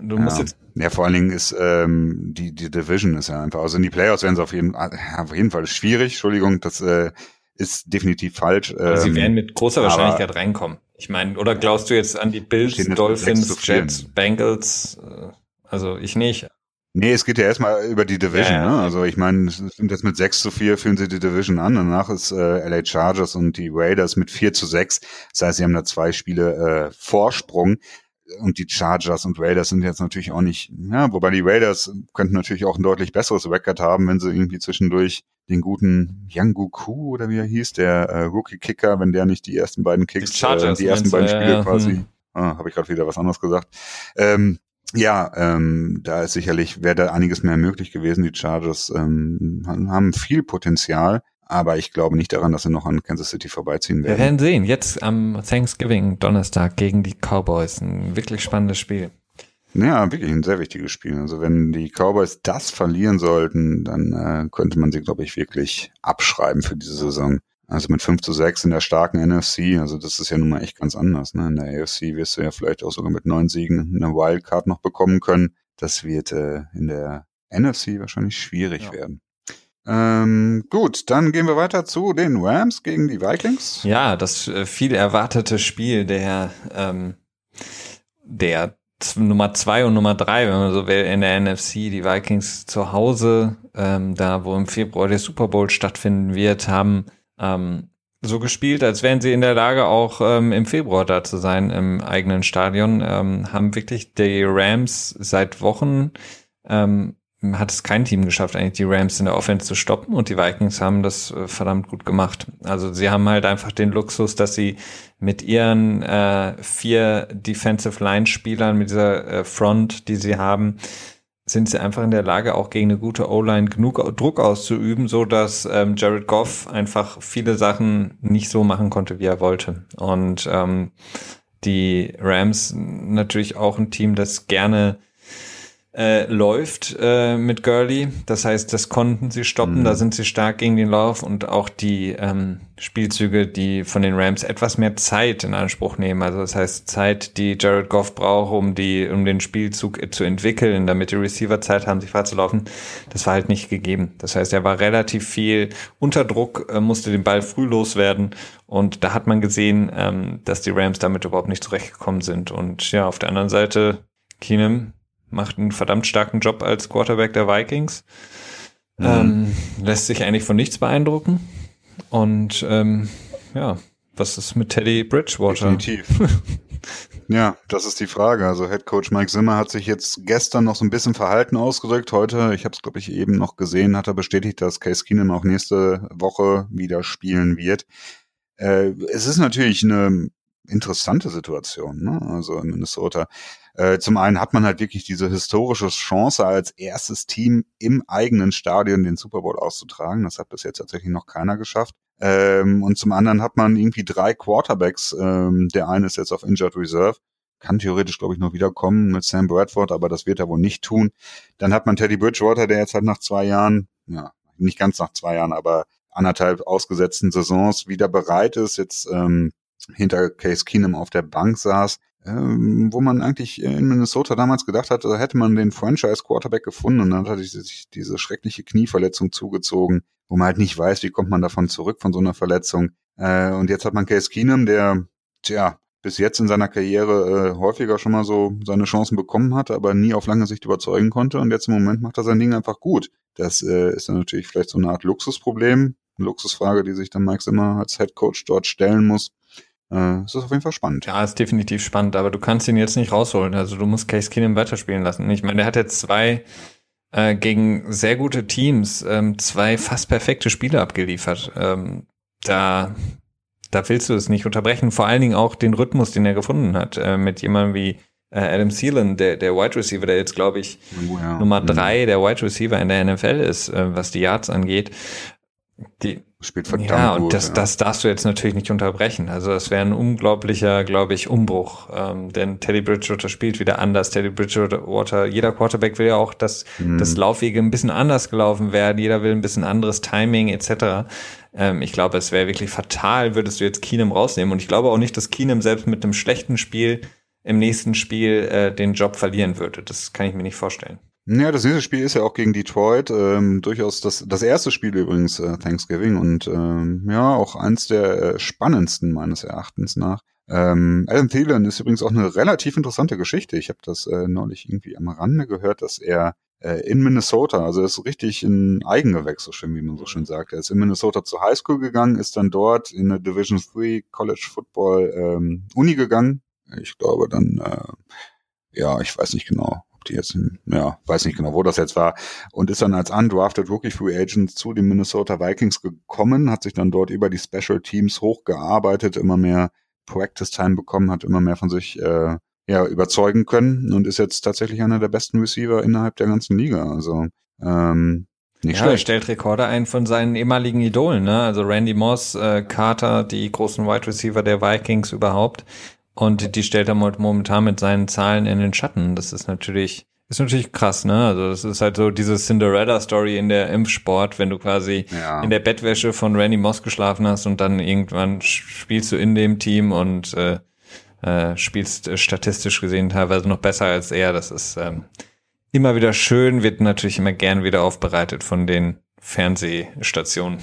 Du musst ja. jetzt. Ja, vor allen Dingen ist ähm, die, die Division ist ja einfach. Also in die Playoffs werden sie auf jeden, auf jeden Fall schwierig. Entschuldigung, das äh, ist definitiv falsch. Ähm, sie werden mit großer Wahrscheinlichkeit reinkommen. Ich meine, oder glaubst du jetzt an die Bills, Dolphins, Jets, Bengals? Äh, also ich nicht. Nee, es geht ja erstmal über die Division. Ja, ja. Ne? Also ich meine, es sind jetzt mit 6 zu 4 führen sie die Division an. Danach ist äh, LA Chargers und die Raiders mit 4 zu 6. Das heißt, sie haben da zwei Spiele äh, Vorsprung und die Chargers und Raiders sind jetzt natürlich auch nicht, ja, wobei die Raiders könnten natürlich auch ein deutlich besseres Record haben, wenn sie irgendwie zwischendurch den guten Yangu Ku oder wie er hieß, der äh, Rookie-Kicker, wenn der nicht die ersten beiden Kicks, die, Chargers, äh, die ersten beiden Spiele ja, quasi, hm. ah, habe ich gerade wieder was anderes gesagt. Ähm, ja, ähm, da ist sicherlich, wäre da einiges mehr möglich gewesen. Die Chargers ähm, haben viel Potenzial. Aber ich glaube nicht daran, dass sie noch an Kansas City vorbeiziehen werden. Wir werden sehen. Jetzt am Thanksgiving Donnerstag gegen die Cowboys. Ein wirklich spannendes Spiel. Ja, wirklich ein sehr wichtiges Spiel. Also wenn die Cowboys das verlieren sollten, dann äh, könnte man sie, glaube ich, wirklich abschreiben für diese Saison. Also mit 5 zu 6 in der starken NFC, also das ist ja nun mal echt ganz anders. Ne? In der AFC wirst du ja vielleicht auch sogar mit neun Siegen eine Wildcard noch bekommen können. Das wird äh, in der NFC wahrscheinlich schwierig ja. werden. Ähm, gut, dann gehen wir weiter zu den Rams gegen die Vikings. Ja, das äh, viel erwartete Spiel der, ähm, der Nummer zwei und Nummer drei, wenn man so will, in der NFC, die Vikings zu Hause, ähm, da wo im Februar der Super Bowl stattfinden wird, haben ähm, so gespielt, als wären sie in der Lage, auch ähm, im Februar da zu sein im eigenen Stadion, ähm, haben wirklich die Rams seit Wochen ähm, hat es kein Team geschafft, eigentlich die Rams in der Offense zu stoppen und die Vikings haben das äh, verdammt gut gemacht. Also sie haben halt einfach den Luxus, dass sie mit ihren äh, vier Defensive Line Spielern, mit dieser äh, Front, die sie haben, sind sie einfach in der Lage, auch gegen eine gute O-Line genug Druck auszuüben, so dass ähm, Jared Goff einfach viele Sachen nicht so machen konnte, wie er wollte. Und ähm, die Rams natürlich auch ein Team, das gerne äh, läuft äh, mit Gurley. Das heißt, das konnten sie stoppen, mhm. da sind sie stark gegen den Lauf und auch die ähm, Spielzüge, die von den Rams etwas mehr Zeit in Anspruch nehmen. Also das heißt Zeit, die Jared Goff braucht, um die, um den Spielzug zu entwickeln, damit die Receiver Zeit haben, sich freizulaufen. Das war halt nicht gegeben. Das heißt, er war relativ viel unter Druck, äh, musste den Ball früh loswerden und da hat man gesehen, ähm, dass die Rams damit überhaupt nicht zurechtgekommen sind. Und ja, auf der anderen Seite Keenum macht einen verdammt starken Job als Quarterback der Vikings. Mhm. Ähm, lässt sich eigentlich von nichts beeindrucken. Und ähm, ja, was ist mit Teddy Bridgewater? Definitiv. ja, das ist die Frage. Also Head Coach Mike Zimmer hat sich jetzt gestern noch so ein bisschen verhalten ausgedrückt. Heute, ich habe es glaube ich eben noch gesehen, hat er bestätigt, dass Case Keenum auch nächste Woche wieder spielen wird. Äh, es ist natürlich eine interessante Situation, ne? also in Minnesota. Äh, zum einen hat man halt wirklich diese historische Chance, als erstes Team im eigenen Stadion den Super Bowl auszutragen. Das hat bis jetzt tatsächlich noch keiner geschafft. Ähm, und zum anderen hat man irgendwie drei Quarterbacks. Ähm, der eine ist jetzt auf Injured Reserve kann theoretisch, glaube ich, noch wiederkommen mit Sam Bradford, aber das wird er wohl nicht tun. Dann hat man Teddy Bridgewater, der jetzt halt nach zwei Jahren, ja, nicht ganz nach zwei Jahren, aber anderthalb ausgesetzten Saisons wieder bereit ist, jetzt ähm, hinter Case Keenum auf der Bank saß, ähm, wo man eigentlich in Minnesota damals gedacht hat, da hätte man den Franchise Quarterback gefunden und dann hat sich diese schreckliche Knieverletzung zugezogen, wo man halt nicht weiß, wie kommt man davon zurück von so einer Verletzung. Äh, und jetzt hat man Case Keenum, der, tja, bis jetzt in seiner Karriere äh, häufiger schon mal so seine Chancen bekommen hatte, aber nie auf lange Sicht überzeugen konnte. Und jetzt im Moment macht er sein Ding einfach gut. Das äh, ist dann natürlich vielleicht so eine Art Luxusproblem, eine Luxusfrage, die sich dann Max immer als Head Coach dort stellen muss. Äh, es ist auf jeden Fall spannend. Ja, ist definitiv spannend, aber du kannst ihn jetzt nicht rausholen. Also du musst Case Keenum weiterspielen lassen. Ich meine, der hat jetzt zwei äh, gegen sehr gute Teams ähm, zwei fast perfekte Spiele abgeliefert. Ähm, da da willst du es nicht unterbrechen. Vor allen Dingen auch den Rhythmus, den er gefunden hat, äh, mit jemandem wie äh, Adam Thielen, der, der Wide Receiver, der jetzt, glaube ich, oh ja. Nummer mhm. drei der Wide Receiver in der NFL ist, äh, was die Yards angeht. Die, Spielt verdammt ja, und gut, das, ja. das darfst du jetzt natürlich nicht unterbrechen. Also es wäre ein unglaublicher, glaube ich, Umbruch. Ähm, denn Teddy Bridgewater spielt wieder anders. Teddy Bridgewater, jeder Quarterback will ja auch, dass mhm. das Laufwege ein bisschen anders gelaufen werden. Jeder will ein bisschen anderes Timing etc. Ähm, ich glaube, es wäre wirklich fatal, würdest du jetzt Keenum rausnehmen. Und ich glaube auch nicht, dass Keenum selbst mit einem schlechten Spiel im nächsten Spiel äh, den Job verlieren würde. Das kann ich mir nicht vorstellen. Ja, das nächste Spiel ist ja auch gegen Detroit. Ähm, durchaus das, das erste Spiel übrigens äh, Thanksgiving und ähm, ja, auch eins der äh, spannendsten meines Erachtens nach. Ähm, Adam Thielen ist übrigens auch eine relativ interessante Geschichte. Ich habe das äh, neulich irgendwie am Rande gehört, dass er äh, in Minnesota, also er ist richtig ein Eigengewächs, so schön wie man so schön sagt. Er ist in Minnesota zur Highschool gegangen, ist dann dort in eine Division 3 College Football ähm, Uni gegangen. Ich glaube dann, äh, ja, ich weiß nicht genau, die jetzt, ja, weiß nicht genau, wo das jetzt war, und ist dann als undrafted Rookie Free Agent zu den Minnesota Vikings gekommen, hat sich dann dort über die Special Teams hochgearbeitet, immer mehr Practice Time bekommen, hat immer mehr von sich äh, ja, überzeugen können und ist jetzt tatsächlich einer der besten Receiver innerhalb der ganzen Liga. Also ähm, nicht ja, schlecht. er stellt Rekorde ein von seinen ehemaligen Idolen, ne? Also Randy Moss, äh, Carter, die großen Wide Receiver der Vikings überhaupt. Und die stellt er momentan mit seinen Zahlen in den Schatten. Das ist natürlich, ist natürlich krass, ne? Also das ist halt so diese Cinderella-Story in der Impfsport, wenn du quasi ja. in der Bettwäsche von Randy Moss geschlafen hast und dann irgendwann spielst du in dem Team und äh, äh, spielst äh, statistisch gesehen teilweise noch besser als er. Das ist ähm, immer wieder schön, wird natürlich immer gern wieder aufbereitet von den Fernsehstationen.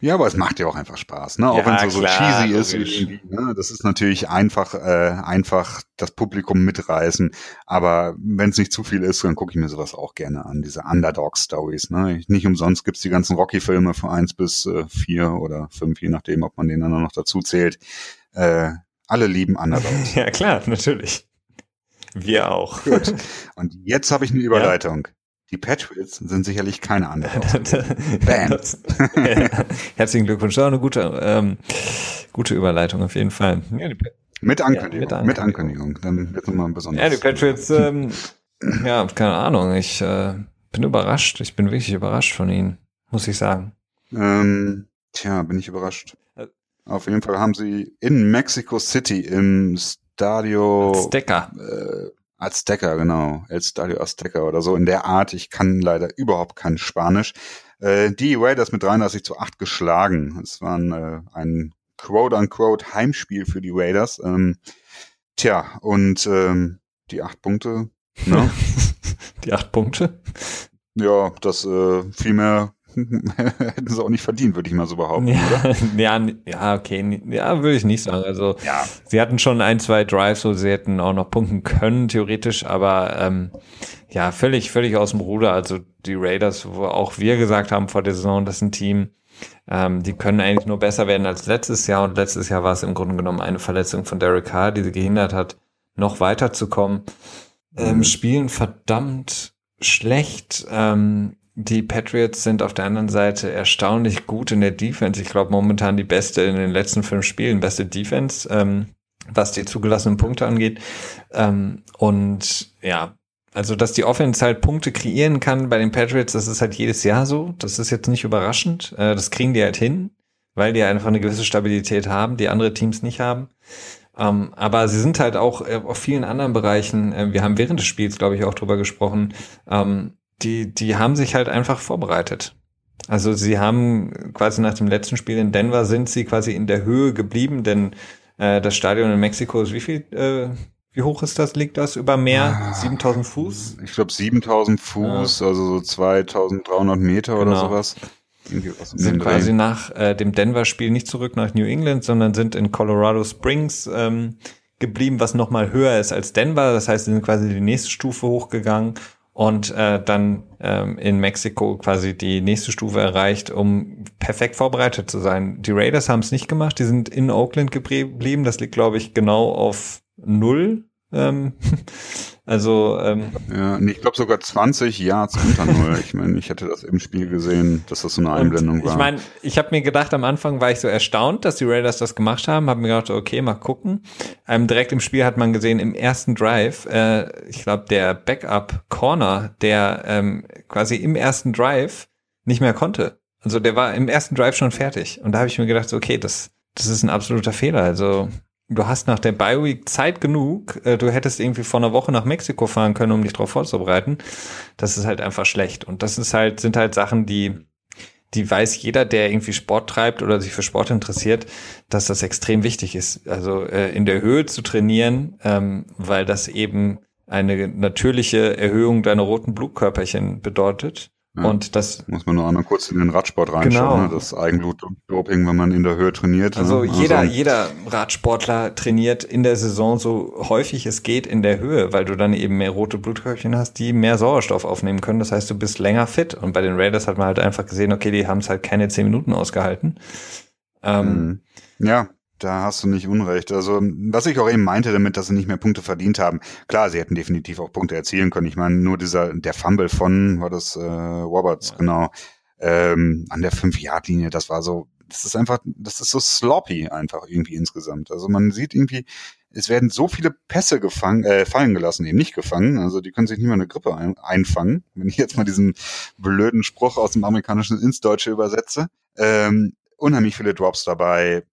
Ja, aber es macht ja auch einfach Spaß, ne? Auch ja, wenn es so, so cheesy ist irgendwie, ne? Das ist natürlich einfach, äh, einfach das Publikum mitreißen. Aber wenn es nicht zu viel ist, dann gucke ich mir sowas auch gerne an, diese Underdog-Stories, ne? Nicht umsonst gibt's die ganzen Rocky-Filme von eins bis äh, vier oder fünf, je nachdem, ob man den dann noch dazu zählt. Äh, alle lieben Underdogs. ja, klar, natürlich. Wir auch. Gut. Und jetzt habe ich eine Überleitung. Ja. Die Patriots sind sicherlich keine Underdogs. Bam. Herzlichen Glückwunsch. Das eine gute, ähm, gute Überleitung auf jeden Fall. Ja, mit, Ankündigung, ja, mit Ankündigung. Mit Ankündigung. Dann wird nochmal ein besonderes. Ja, die Patriots, ähm, ja, keine Ahnung. Ich äh, bin überrascht. Ich bin wirklich überrascht von ihnen, muss ich sagen. Ähm, tja, bin ich überrascht. Auf jeden Fall haben sie in Mexico City im Stadio Azteca. Äh, Azteca, genau. El Stadio Azteca oder so in der Art. Ich kann leider überhaupt kein Spanisch. Äh, die Raiders mit 33 zu 8 geschlagen. Es war ein, äh, ein quote-unquote Heimspiel für die Raiders. Ähm, tja, und ähm, die acht Punkte. Ne? die acht Punkte? Ja, das äh, viel mehr hätten sie auch nicht verdient, würde ich mal so behaupten, ja, oder? Ja, ja, okay. Ja, würde ich nicht sagen. Also, ja. sie hatten schon ein, zwei Drives, wo sie hätten auch noch punkten können, theoretisch, aber ähm, ja, völlig, völlig aus dem Ruder. Also die Raiders, wo auch wir gesagt haben vor der Saison, das ist ein Team, ähm, die können eigentlich nur besser werden als letztes Jahr. Und letztes Jahr war es im Grunde genommen eine Verletzung von Derek Carr, die sie gehindert hat, noch weiterzukommen. Ähm, mhm. Spielen verdammt schlecht. Ähm, die Patriots sind auf der anderen Seite erstaunlich gut in der Defense. Ich glaube momentan die beste in den letzten fünf Spielen, beste Defense. Ähm, was die zugelassenen Punkte angeht. Ähm, und ja, also dass die Offense halt Punkte kreieren kann bei den Patriots, das ist halt jedes Jahr so. Das ist jetzt nicht überraschend. Äh, das kriegen die halt hin, weil die einfach eine gewisse Stabilität haben, die andere Teams nicht haben. Ähm, aber sie sind halt auch äh, auf vielen anderen Bereichen, äh, wir haben während des Spiels, glaube ich, auch drüber gesprochen, ähm, die, die haben sich halt einfach vorbereitet. Also sie haben quasi nach dem letzten Spiel in Denver sind sie quasi in der Höhe geblieben, denn äh, das Stadion in Mexiko ist wie viel, äh, wie hoch ist das? Liegt das über Meer? Ah, 7000 Fuß? Ich glaube 7000 Fuß, ja. also so 2300 Meter genau. oder sowas. Sind quasi nach äh, dem Denver-Spiel nicht zurück nach New England, sondern sind in Colorado Springs ähm, geblieben, was nochmal höher ist als Denver. Das heißt, sie sind quasi die nächste Stufe hochgegangen und äh, dann ähm, in Mexiko quasi die nächste Stufe erreicht, um perfekt vorbereitet zu sein. Die Raiders haben es nicht gemacht, die sind in Oakland geblieben. Das liegt, glaube ich, genau auf null. Ähm, also ähm, ja, ich glaube sogar 20 Yards unter null. Ich meine, ich hätte das im Spiel gesehen, dass das so eine Einblendung war. Ich meine, ich habe mir gedacht, am Anfang war ich so erstaunt, dass die Raiders das gemacht haben. Habe mir gedacht, okay, mal gucken. Ähm, direkt im Spiel hat man gesehen, im ersten Drive, äh, ich glaube, der Backup Corner, der ähm, quasi im ersten Drive nicht mehr konnte. Also der war im ersten Drive schon fertig. Und da habe ich mir gedacht, okay, das, das ist ein absoluter Fehler. Also du hast nach der Bye Week Zeit genug. Äh, du hättest irgendwie vor einer Woche nach Mexiko fahren können, um dich darauf vorzubereiten. Das ist halt einfach schlecht. Und das ist halt, sind halt Sachen, die, die weiß jeder, der irgendwie Sport treibt oder sich für Sport interessiert, dass das extrem wichtig ist. Also äh, in der Höhe zu trainieren, ähm, weil das eben eine natürliche Erhöhung deiner roten Blutkörperchen bedeutet. Ja, und das muss man nur einmal kurz in den Radsport reinschauen, genau. ne? das Eigenblutdoping, wenn man in der Höhe trainiert. Also, ne? jeder, also jeder Radsportler trainiert in der Saison so häufig es geht in der Höhe, weil du dann eben mehr rote Blutkörperchen hast, die mehr Sauerstoff aufnehmen können. Das heißt, du bist länger fit. Und bei den Raiders hat man halt einfach gesehen, okay, die haben es halt keine zehn Minuten ausgehalten. Ähm, mhm. ja, da hast du nicht Unrecht. Also, was ich auch eben meinte damit, dass sie nicht mehr Punkte verdient haben. Klar, sie hätten definitiv auch Punkte erzielen können. Ich meine, nur dieser, der Fumble von, war das äh, Roberts, ja. genau, ähm, an der 5-Yard-Linie, das war so, das ist einfach, das ist so sloppy einfach irgendwie insgesamt. Also man sieht irgendwie, es werden so viele Pässe gefangen, äh, fallen gelassen, eben nicht gefangen. Also die können sich nicht mal eine Grippe ein, einfangen, wenn ich jetzt mal diesen blöden Spruch aus dem Amerikanischen ins Deutsche übersetze. Ähm, unheimlich viele Drops dabei,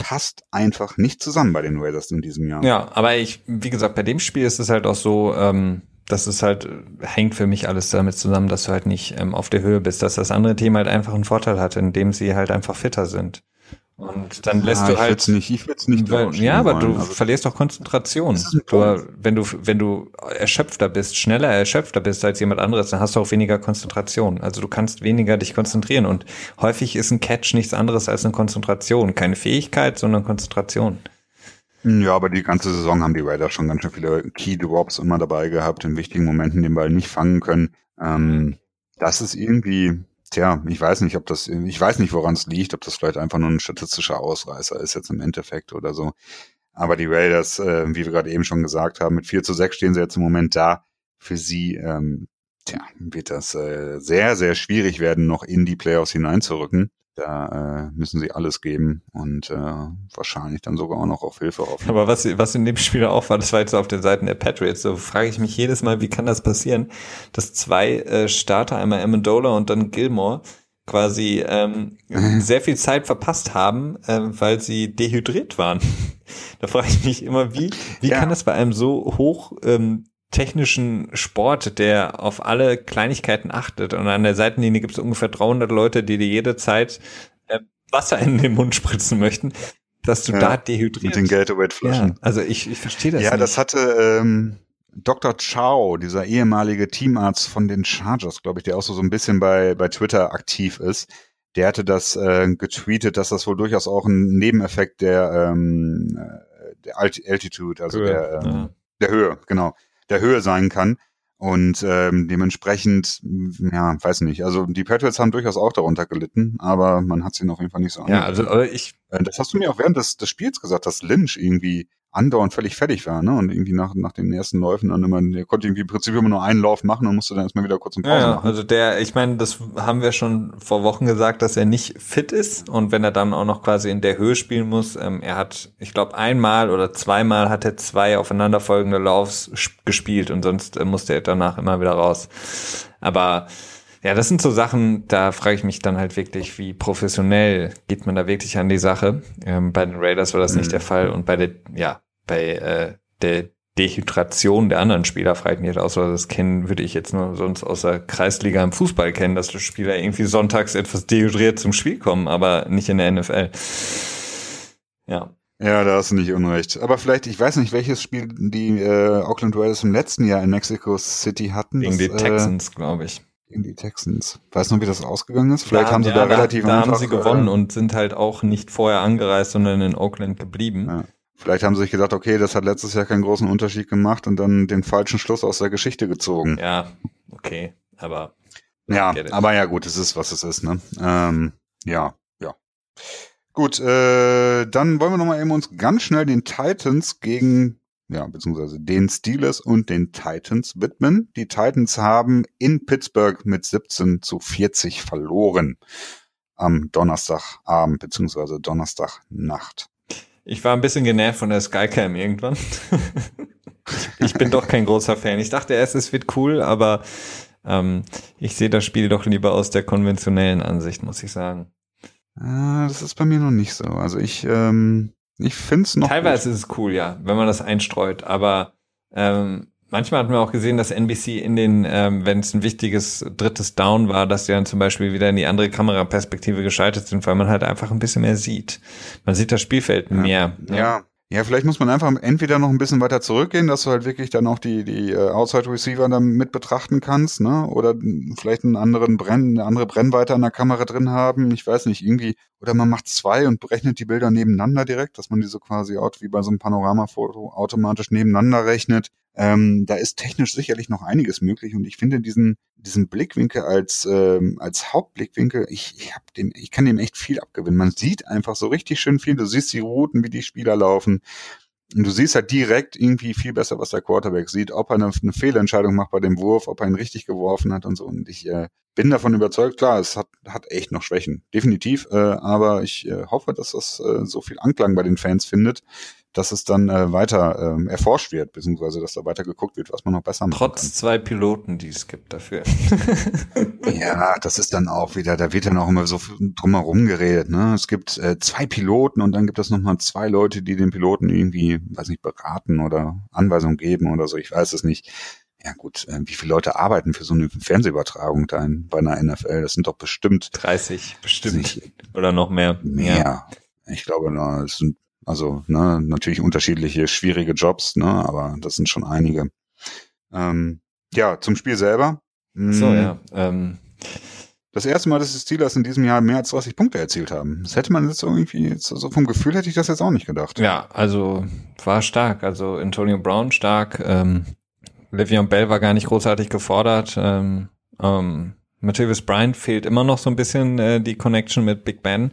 passt einfach nicht zusammen bei den Raiders in diesem Jahr. Ja, aber ich, wie gesagt, bei dem Spiel ist es halt auch so, ähm, das ist halt, hängt für mich alles damit zusammen, dass du halt nicht ähm, auf der Höhe bist, dass das andere Team halt einfach einen Vorteil hat, indem sie halt einfach fitter sind. Und dann lässt ja, du halt. Ich nicht, ich will's nicht weil, Ja, aber wollen. du also, verlierst doch Konzentration. Du, wenn du, wenn du erschöpfter bist, schneller erschöpfter bist als jemand anderes, dann hast du auch weniger Konzentration. Also du kannst weniger dich konzentrieren. Und häufig ist ein Catch nichts anderes als eine Konzentration. Keine Fähigkeit, sondern Konzentration. Ja, aber die ganze Saison haben die Raiders schon ganz schön viele Key Drops immer dabei gehabt, in wichtigen Momenten den Ball nicht fangen können. Ähm, das ist irgendwie, Tja, ich weiß nicht, ob das, ich weiß nicht, woran es liegt, ob das vielleicht einfach nur ein statistischer Ausreißer ist jetzt im Endeffekt oder so. Aber die Raiders, äh, wie wir gerade eben schon gesagt haben, mit 4 zu 6 stehen sie jetzt im Moment da. Für sie, ähm, tja, wird das äh, sehr, sehr schwierig werden, noch in die Playoffs hineinzurücken. Da äh, müssen sie alles geben und äh, wahrscheinlich dann sogar auch noch auf Hilfe hoffen. Aber was, was in dem Spiel auch war, das war jetzt auf den Seiten der Patriots, so frage ich mich jedes Mal, wie kann das passieren, dass zwei äh, Starter, einmal Amendola und dann Gilmore, quasi ähm, sehr viel Zeit verpasst haben, äh, weil sie dehydriert waren. da frage ich mich immer, wie, wie ja. kann das bei einem so hoch ähm, technischen Sport, der auf alle Kleinigkeiten achtet. Und an der Seitenlinie gibt es ungefähr 300 Leute, die dir jede Zeit äh, Wasser in den Mund spritzen möchten, dass du ja, da dehydrierst. Mit den Gatorade-Flaschen. Ja, also ich, ich verstehe das ja, nicht. Ja, das hatte ähm, Dr. Chow, dieser ehemalige Teamarzt von den Chargers, glaube ich, der auch so, so ein bisschen bei, bei Twitter aktiv ist. Der hatte das äh, getweetet, dass das wohl durchaus auch ein Nebeneffekt der, ähm, äh, der Altitude, also Höhe. der, ähm, ja. der Höhe, genau, der Höhe sein kann. Und ähm, dementsprechend, ja, weiß nicht. Also die Patriots haben durchaus auch darunter gelitten, aber man hat sie auf jeden Fall nicht so Ja, also ich. Äh, das hast du mir auch während des, des Spiels gesagt, dass Lynch irgendwie andauernd völlig fertig war, ne? Und irgendwie nach, nach den ersten Läufen dann immer, der konnte irgendwie im Prinzip immer nur einen Lauf machen und musste dann erstmal wieder kurz einen Pause ja, machen. Also der, ich meine, das haben wir schon vor Wochen gesagt, dass er nicht fit ist und wenn er dann auch noch quasi in der Höhe spielen muss, ähm, er hat, ich glaube, einmal oder zweimal hat er zwei aufeinanderfolgende Laufs gespielt und sonst äh, musste er danach immer wieder raus. Aber ja, das sind so Sachen, da frage ich mich dann halt wirklich, wie professionell geht man da wirklich an die Sache. Ähm, bei den Raiders war das mhm. nicht der Fall und bei der, ja, bei äh, der Dehydration der anderen Spieler frage ich mich halt aus, weil das kennen würde ich jetzt nur sonst aus der Kreisliga im Fußball kennen, dass die Spieler irgendwie sonntags etwas dehydriert zum Spiel kommen, aber nicht in der NFL. Ja. Ja, da hast du nicht unrecht. Aber vielleicht, ich weiß nicht, welches Spiel die äh, Oakland Raiders im letzten Jahr in Mexico City hatten. Gegen das, die Texans, äh, glaube ich gegen die Texans. Weiß noch, wie das ausgegangen ist? Vielleicht da, haben sie ja, da, relativ da einfach, haben sie gewonnen äh, und sind halt auch nicht vorher angereist, sondern in Oakland geblieben. Ja. Vielleicht haben sie sich gedacht, okay, das hat letztes Jahr keinen großen Unterschied gemacht und dann den falschen Schluss aus der Geschichte gezogen. Ja, okay, aber. Ja, aber ja gut, es ist, was es ist, ne? Ähm, ja, ja. Gut, äh, dann wollen wir nochmal eben uns ganz schnell den Titans gegen ja, beziehungsweise den Steelers und den Titans widmen. Die Titans haben in Pittsburgh mit 17 zu 40 verloren am Donnerstagabend beziehungsweise Donnerstagnacht. Ich war ein bisschen genervt von der Skycam irgendwann. ich bin doch kein großer Fan. Ich dachte erst, es wird cool, aber ähm, ich sehe das Spiel doch lieber aus der konventionellen Ansicht, muss ich sagen. Äh, das ist bei mir noch nicht so. Also ich ähm, ich finde es noch. Teilweise gut. ist es cool, ja, wenn man das einstreut, aber ähm, manchmal hatten wir auch gesehen, dass NBC in den, ähm, wenn es ein wichtiges drittes Down war, dass sie dann zum Beispiel wieder in die andere Kameraperspektive geschaltet sind, weil man halt einfach ein bisschen mehr sieht. Man sieht das Spielfeld mehr. Ja. ja. Ja, vielleicht muss man einfach entweder noch ein bisschen weiter zurückgehen, dass du halt wirklich dann auch die, die äh, Outside Receiver dann mit betrachten kannst, ne? Oder vielleicht einen anderen Brenn, eine andere Brennweite an der Kamera drin haben. Ich weiß nicht, irgendwie. Oder man macht zwei und berechnet die Bilder nebeneinander direkt, dass man diese quasi auch wie bei so einem Panoramafoto automatisch nebeneinander rechnet. Ähm, da ist technisch sicherlich noch einiges möglich und ich finde diesen, diesen Blickwinkel als, ähm, als Hauptblickwinkel, ich, ich, hab dem, ich kann dem echt viel abgewinnen. Man sieht einfach so richtig schön viel, du siehst die Routen, wie die Spieler laufen. Und du siehst halt direkt irgendwie viel besser, was der Quarterback sieht, ob er eine, eine Fehlentscheidung macht bei dem Wurf, ob er ihn richtig geworfen hat und so. Und ich äh, bin davon überzeugt, klar, es hat, hat echt noch Schwächen, definitiv. Äh, aber ich äh, hoffe, dass das äh, so viel Anklang bei den Fans findet, dass es dann äh, weiter äh, erforscht wird, beziehungsweise dass da weiter geguckt wird, was man noch besser machen Trotz kann. zwei Piloten, die es gibt dafür. ja, das ist dann auch wieder, da wird dann auch immer so drumherum geredet. Ne? Es gibt äh, zwei Piloten und dann gibt es nochmal zwei Leute, die den Piloten irgendwie, weiß nicht, beraten oder Anweisungen geben oder so, ich weiß es nicht. Ja gut, äh, wie viele Leute arbeiten für so eine Fernsehübertragung da in, bei einer NFL? Das sind doch bestimmt 30, bestimmt. Nicht, oder noch mehr. Mehr. Ja. Ich glaube, es sind also ne, natürlich unterschiedliche schwierige Jobs, ne, aber das sind schon einige. Ähm, ja, zum Spiel selber. So, hm. ja. Ähm. Das erste Mal, dass die Steelers in diesem Jahr mehr als 30 Punkte erzielt haben. Das hätte man jetzt irgendwie, jetzt, so also vom Gefühl hätte ich das jetzt auch nicht gedacht. Ja, also war stark. Also Antonio Brown stark. Ähm, Le'Veon Bell war gar nicht großartig gefordert. Ähm, ähm, Matthäus Bryant fehlt immer noch so ein bisschen äh, die Connection mit Big Ben.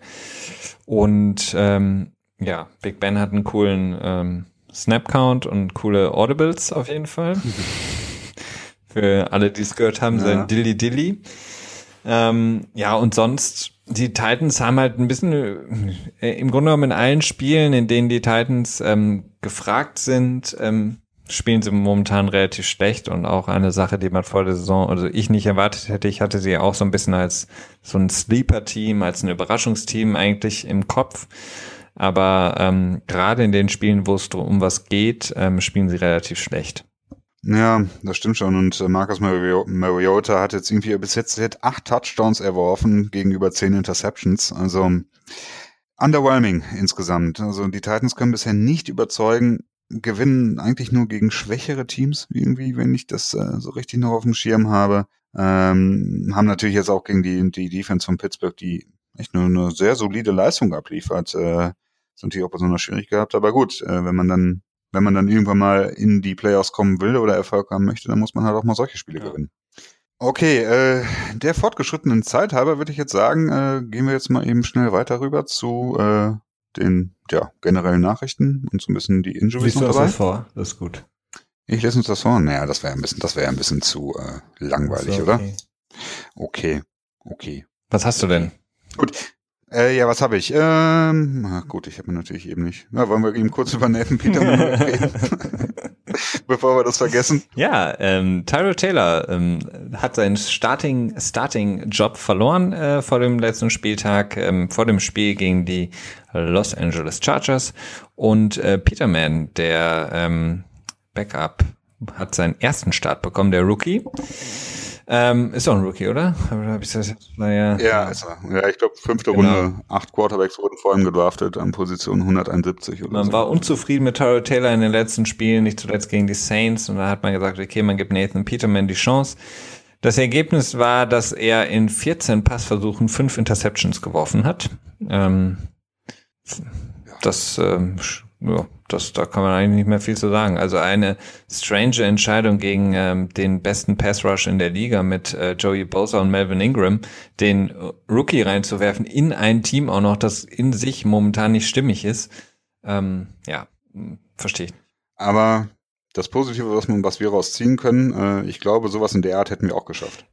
Und ähm, ja, Big Ben hat einen coolen ähm, Snap-Count und coole Audibles auf jeden Fall. Für alle, die es gehört haben, ja. sein Dilly Dilly. Ähm, ja, und sonst, die Titans haben halt ein bisschen, äh, im Grunde genommen in allen Spielen, in denen die Titans ähm, gefragt sind, ähm, spielen sie momentan relativ schlecht und auch eine Sache, die man vor der Saison, also ich nicht erwartet hätte, ich hatte sie auch so ein bisschen als so ein Sleeper-Team, als ein Überraschungsteam eigentlich im Kopf. Aber ähm, gerade in den Spielen, wo es um was geht, ähm, spielen sie relativ schlecht. Ja, das stimmt schon. Und äh, Marcus Mariota hat jetzt irgendwie bis jetzt hat acht Touchdowns erworfen gegenüber zehn Interceptions. Also underwhelming insgesamt. Also die Titans können bisher nicht überzeugen, gewinnen eigentlich nur gegen schwächere Teams irgendwie, wenn ich das äh, so richtig noch auf dem Schirm habe. Ähm, haben natürlich jetzt auch gegen die, die Defense von Pittsburgh, die echt nur eine sehr solide Leistung abliefert, äh, ist natürlich auch besonders schwierig gehabt, aber gut, äh, wenn man dann, wenn man dann irgendwann mal in die Playoffs kommen will oder Erfolg haben möchte, dann muss man halt auch mal solche Spiele ja. gewinnen. Okay, äh, der fortgeschrittenen Zeit halber würde ich jetzt sagen, äh, gehen wir jetzt mal eben schnell weiter rüber zu äh, den ja, generellen Nachrichten und so ein bisschen die Injuries Liest noch dabei. Das vor? Das ist gut. Ich lese uns das vor. Naja, das wäre ein bisschen, das wäre ein bisschen zu äh, langweilig, okay. oder? Okay, okay. Was hast du denn? Gut. Äh, ja, was habe ich? Ähm, na gut, ich habe mir natürlich eben nicht. Na, wollen wir eben kurz über Nathan Peterman reden? Bevor wir das vergessen. Ja, ähm, Tyro Taylor ähm, hat seinen Starting Starting Job verloren äh, vor dem letzten Spieltag, ähm, vor dem Spiel gegen die Los Angeles Chargers und äh, Peterman, der ähm, Backup, hat seinen ersten Start bekommen, der Rookie. Ähm, ist auch ein Rookie, oder? Ich das? Naja. Ja, ist er. Ja, ich glaube, fünfte genau. Runde, acht Quarterbacks wurden vor ihm gedraftet an Position 171 oder Man so. war unzufrieden mit Tyrell Taylor in den letzten Spielen, nicht zuletzt gegen die Saints. Und da hat man gesagt, okay, man gibt Nathan Peterman die Chance. Das Ergebnis war, dass er in 14 Passversuchen fünf Interceptions geworfen hat. Ähm, das ähm, ja, das, da kann man eigentlich nicht mehr viel zu sagen. Also eine strange Entscheidung gegen ähm, den besten Pass Rush in der Liga mit äh, Joey Bosa und Melvin Ingram, den Rookie reinzuwerfen in ein Team auch noch, das in sich momentan nicht stimmig ist. Ähm, ja, hm, verstehe ich. Aber das Positive, was, man, was wir rausziehen können, äh, ich glaube, sowas in der Art hätten wir auch geschafft.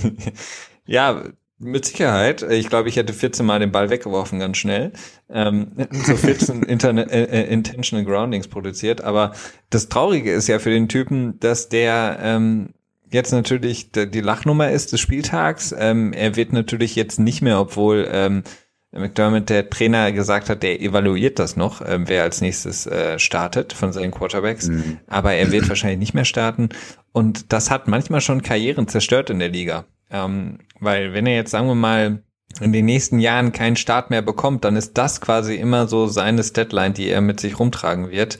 ja, mit Sicherheit. Ich glaube, ich hätte 14 Mal den Ball weggeworfen, ganz schnell. Ähm, so 14 Interne äh, äh, Intentional Groundings produziert. Aber das Traurige ist ja für den Typen, dass der ähm, jetzt natürlich die Lachnummer ist des Spieltags. Ähm, er wird natürlich jetzt nicht mehr, obwohl ähm, McDermott, der Trainer, gesagt hat, der evaluiert das noch, ähm, wer als nächstes äh, startet von seinen Quarterbacks. Mhm. Aber er wird wahrscheinlich nicht mehr starten. Und das hat manchmal schon Karrieren zerstört in der Liga. Ähm, weil wenn er jetzt, sagen wir mal, in den nächsten Jahren keinen Start mehr bekommt, dann ist das quasi immer so seine Deadline, die er mit sich rumtragen wird.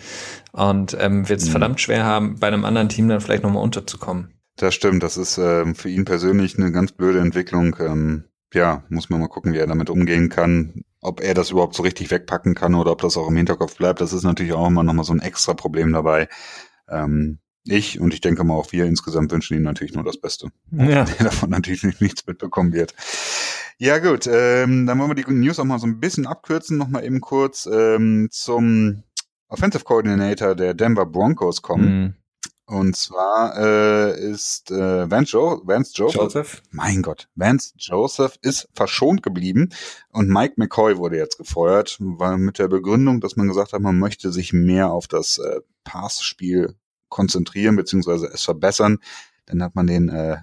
Und ähm, wird es mhm. verdammt schwer haben, bei einem anderen Team dann vielleicht nochmal unterzukommen. Das stimmt, das ist ähm, für ihn persönlich eine ganz blöde Entwicklung. Ähm, ja, muss man mal gucken, wie er damit umgehen kann. Ob er das überhaupt so richtig wegpacken kann oder ob das auch im Hinterkopf bleibt, das ist natürlich auch immer nochmal so ein extra Problem dabei. Ähm, ich und ich denke mal auch wir insgesamt wünschen ihm natürlich nur das Beste. Ja. Der davon natürlich nichts mitbekommen wird. Ja gut, ähm, dann wollen wir die News auch mal so ein bisschen abkürzen, nochmal eben kurz ähm, zum Offensive Coordinator der Denver Broncos kommen. Mhm. Und zwar äh, ist äh, Vance, jo Vance Joseph, Joseph, mein Gott, Vance Joseph ist verschont geblieben und Mike McCoy wurde jetzt gefeuert, weil mit der Begründung, dass man gesagt hat, man möchte sich mehr auf das äh, Passspiel konzentrieren beziehungsweise es verbessern. Dann hat man den äh,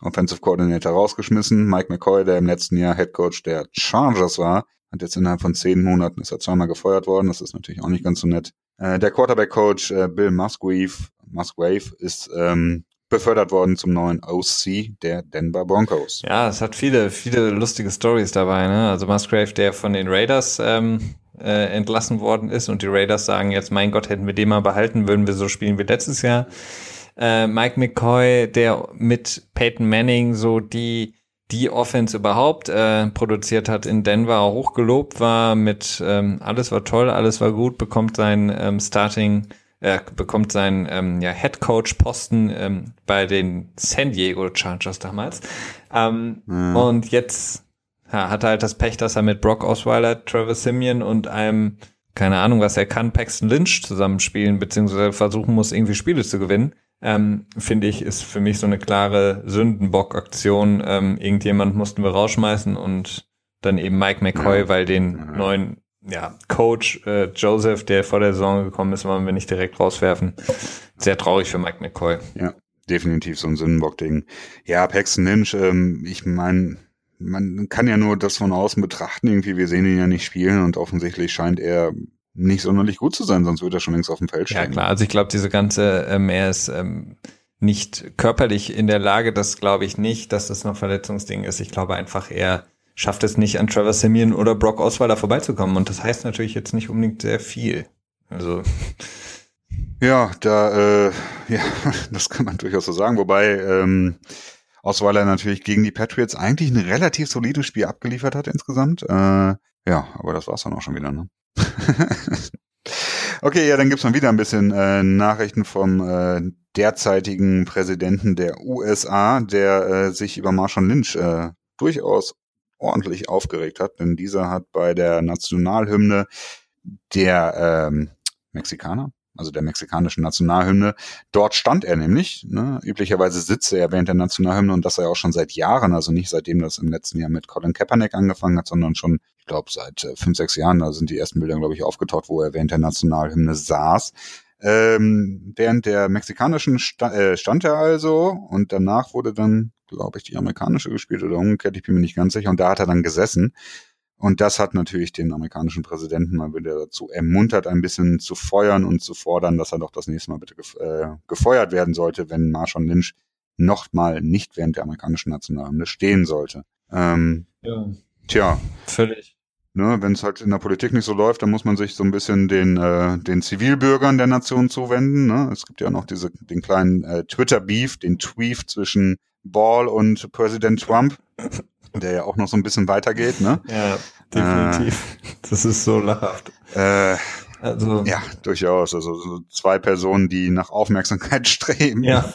Offensive Coordinator rausgeschmissen. Mike McCoy, der im letzten Jahr Head Coach der Chargers war, hat jetzt innerhalb von zehn Monaten ist er zweimal gefeuert worden. Das ist natürlich auch nicht ganz so nett. Äh, der Quarterback Coach äh, Bill Musgrave, Musgrave ist ähm, befördert worden zum neuen OC der Denver Broncos. Ja, es hat viele, viele lustige Stories dabei. Ne? Also Musgrave, der von den Raiders ähm, äh, entlassen worden ist und die Raiders sagen jetzt, mein Gott, hätten wir den mal behalten, würden wir so spielen wie letztes Jahr. Äh, Mike McCoy, der mit Peyton Manning so die die Offense überhaupt äh, produziert hat in Denver, hochgelobt war mit ähm, alles war toll, alles war gut, bekommt sein ähm, Starting, äh, bekommt seinen ähm, ja, Head Coach Posten ähm, bei den San Diego Chargers damals. Ähm, mhm. Und jetzt ja, hatte halt das Pech, dass er mit Brock Osweiler, Trevor Simeon und einem, keine Ahnung, was er kann, Paxton Lynch zusammenspielen, beziehungsweise versuchen muss, irgendwie Spiele zu gewinnen. Ähm, finde ich, ist für mich so eine klare Sündenbock-Aktion. Ähm, irgendjemand mussten wir rausschmeißen und dann eben Mike McCoy, ja. weil den ja. neuen ja, Coach äh, Joseph, der vor der Saison gekommen ist, wollen wir nicht direkt rauswerfen. Sehr traurig für Mike McCoy. Ja, definitiv so ein Sündenbock-Ding. Ja, Paxton Lynch, ähm, ich meine, man kann ja nur das von außen betrachten, irgendwie, wir sehen ihn ja nicht spielen und offensichtlich scheint er nicht sonderlich gut zu sein, sonst würde er schon längst auf dem Feld stehen. Ja klar, also ich glaube, diese ganze, ähm, er ist ähm, nicht körperlich in der Lage, das glaube ich nicht, dass das noch Verletzungsding ist. Ich glaube einfach, er schafft es nicht, an Trevor Simeon oder Brock Osweiler vorbeizukommen und das heißt natürlich jetzt nicht unbedingt sehr viel. Also ja, da, äh, ja, das kann man durchaus so sagen, wobei ähm, Osweiler natürlich gegen die Patriots eigentlich ein relativ solides Spiel abgeliefert hat insgesamt. Äh, ja, aber das war's dann auch schon wieder, ne? okay, ja, dann gibt's mal wieder ein bisschen äh, Nachrichten vom äh, derzeitigen Präsidenten der USA, der äh, sich über Marshall Lynch äh, durchaus ordentlich aufgeregt hat, denn dieser hat bei der Nationalhymne der ähm, Mexikaner, also der mexikanischen Nationalhymne. Dort stand er nämlich. Ne? Üblicherweise sitze er während der Nationalhymne und das er auch schon seit Jahren, also nicht seitdem das im letzten Jahr mit Colin Kaepernick angefangen hat, sondern schon, ich glaube, seit äh, fünf, sechs Jahren, da sind die ersten Bilder, glaube ich, aufgetaucht, wo er während der Nationalhymne saß. Ähm, während der mexikanischen sta äh, stand er also und danach wurde dann, glaube ich, die amerikanische gespielt oder umgekehrt, ich bin mir nicht ganz sicher, und da hat er dann gesessen. Und das hat natürlich den amerikanischen Präsidenten mal wieder dazu ermuntert, ein bisschen zu feuern und zu fordern, dass er doch das nächste Mal bitte gef äh, gefeuert werden sollte, wenn Marshawn Lynch nochmal nicht während der amerikanischen Nationalhymne stehen sollte. Ähm, ja. Tja. Völlig. Ne, Wenn es halt in der Politik nicht so läuft, dann muss man sich so ein bisschen den, äh, den Zivilbürgern der Nation zuwenden. Ne? Es gibt ja noch diese, den kleinen äh, Twitter-Beef, den Tweet zwischen Ball und Präsident Trump der ja auch noch so ein bisschen weitergeht, ne? Ja, definitiv. Äh, das ist so lachhaft. Äh, also, ja, durchaus. Also so zwei Personen, die nach Aufmerksamkeit streben. Ja.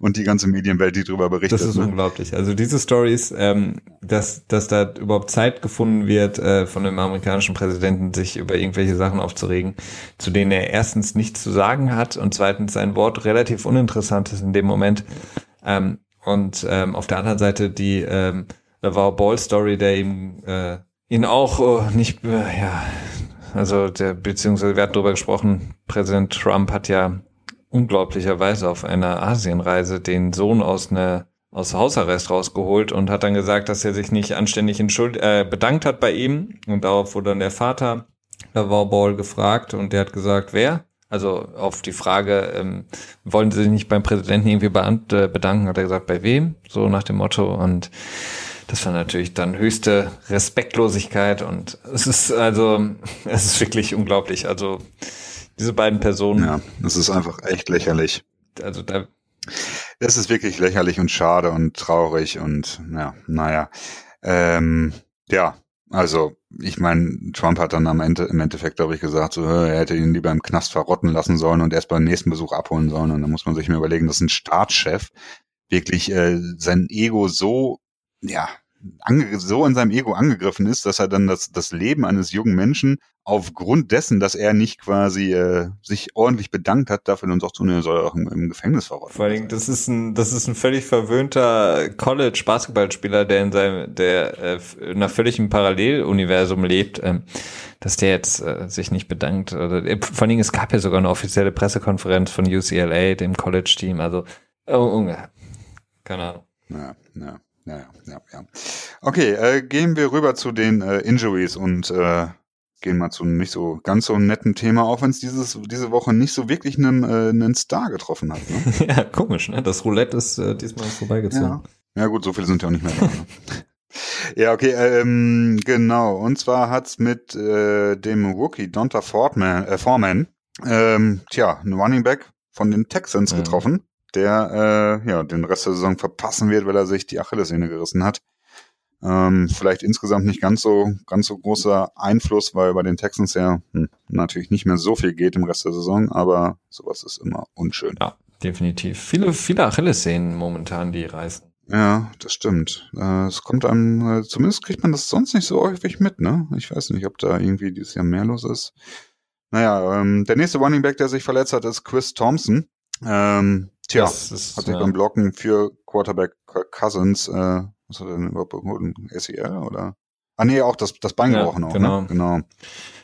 Und die ganze Medienwelt, die darüber berichtet. Das ist ne? unglaublich. Also diese Stories, ähm, dass, dass da überhaupt Zeit gefunden wird, äh, von dem amerikanischen Präsidenten, sich über irgendwelche Sachen aufzuregen, zu denen er erstens nichts zu sagen hat und zweitens sein Wort relativ uninteressant ist in dem Moment. Ähm, und ähm, auf der anderen Seite die ähm, da war Ball Story, der ihm äh, ihn auch äh, nicht, äh, ja, also der, beziehungsweise wir hatten darüber gesprochen, Präsident Trump hat ja unglaublicherweise auf einer Asienreise den Sohn aus einer aus Hausarrest rausgeholt und hat dann gesagt, dass er sich nicht anständig entschuld äh, bedankt hat bei ihm. Und darauf wurde dann der Vater, war Ball gefragt und der hat gesagt, wer? Also auf die Frage, ähm, wollen Sie sich nicht beim Präsidenten irgendwie bedanken, hat er gesagt, bei wem? So nach dem Motto. Und das war natürlich dann höchste Respektlosigkeit und es ist also, es ist wirklich unglaublich. Also diese beiden Personen. Ja, das ist einfach echt lächerlich. Also da. Das ist wirklich lächerlich und schade und traurig und ja, naja. Ähm, ja, also ich meine, Trump hat dann am Ende im Endeffekt, glaube ich, gesagt, so, er hätte ihn lieber im Knast verrotten lassen sollen und erst beim nächsten Besuch abholen sollen. Und da muss man sich mir überlegen, dass ein Staatschef wirklich äh, sein Ego so ja, so in seinem Ego angegriffen ist, dass er dann das, das Leben eines jungen Menschen aufgrund dessen, dass er nicht quasi äh, sich ordentlich bedankt hat, dafür dann doch zu er soll auch im, im Gefängnis verrotten. Vor allem, das ist ein, das ist ein völlig verwöhnter College-Basketballspieler, der in seinem, der äh, in einer völligen Paralleluniversum lebt, ähm, dass der jetzt äh, sich nicht bedankt. Oder, äh, vor allen Dingen, es gab ja sogar eine offizielle Pressekonferenz von UCLA, dem College-Team, also oh, keine Ahnung. Ja, ja ja, ja, ja. Okay, äh, gehen wir rüber zu den äh, Injuries und äh, gehen mal zu einem nicht so ganz so netten Thema, auch wenn es dieses diese Woche nicht so wirklich einen, äh, einen Star getroffen hat. Ne? ja, komisch, ne? Das Roulette ist äh, diesmal vorbeigezogen. Ja. ja gut, so viele sind ja auch nicht mehr da. Ne? Ja, okay, ähm, genau. Und zwar hat's mit äh, dem Rookie Donta Foreman, äh, Foreman ähm, tja, ein Running Back von den Texans ja. getroffen der äh, ja den Rest der Saison verpassen wird, weil er sich die Achillessehne gerissen hat. Ähm, vielleicht insgesamt nicht ganz so ganz so großer Einfluss, weil bei den Texans ja hm, natürlich nicht mehr so viel geht im Rest der Saison, aber sowas ist immer unschön. Ja, definitiv. Viele viele Achillessehnen momentan, die reißen. Ja, das stimmt. Äh, es kommt einem, äh, zumindest kriegt man das sonst nicht so häufig mit, ne? Ich weiß nicht, ob da irgendwie dieses Jahr mehr los ist. Naja, ähm, der nächste Running Back, der sich verletzt hat, ist Chris Thompson. Ähm, Tja, das ist, hat sich ja. beim Blocken für Quarterback Cousins, äh, was hat er denn überhaupt ein SEL oder? Ah nee, auch das, das Bein ja, gebrochen auch, genau. Ne? genau.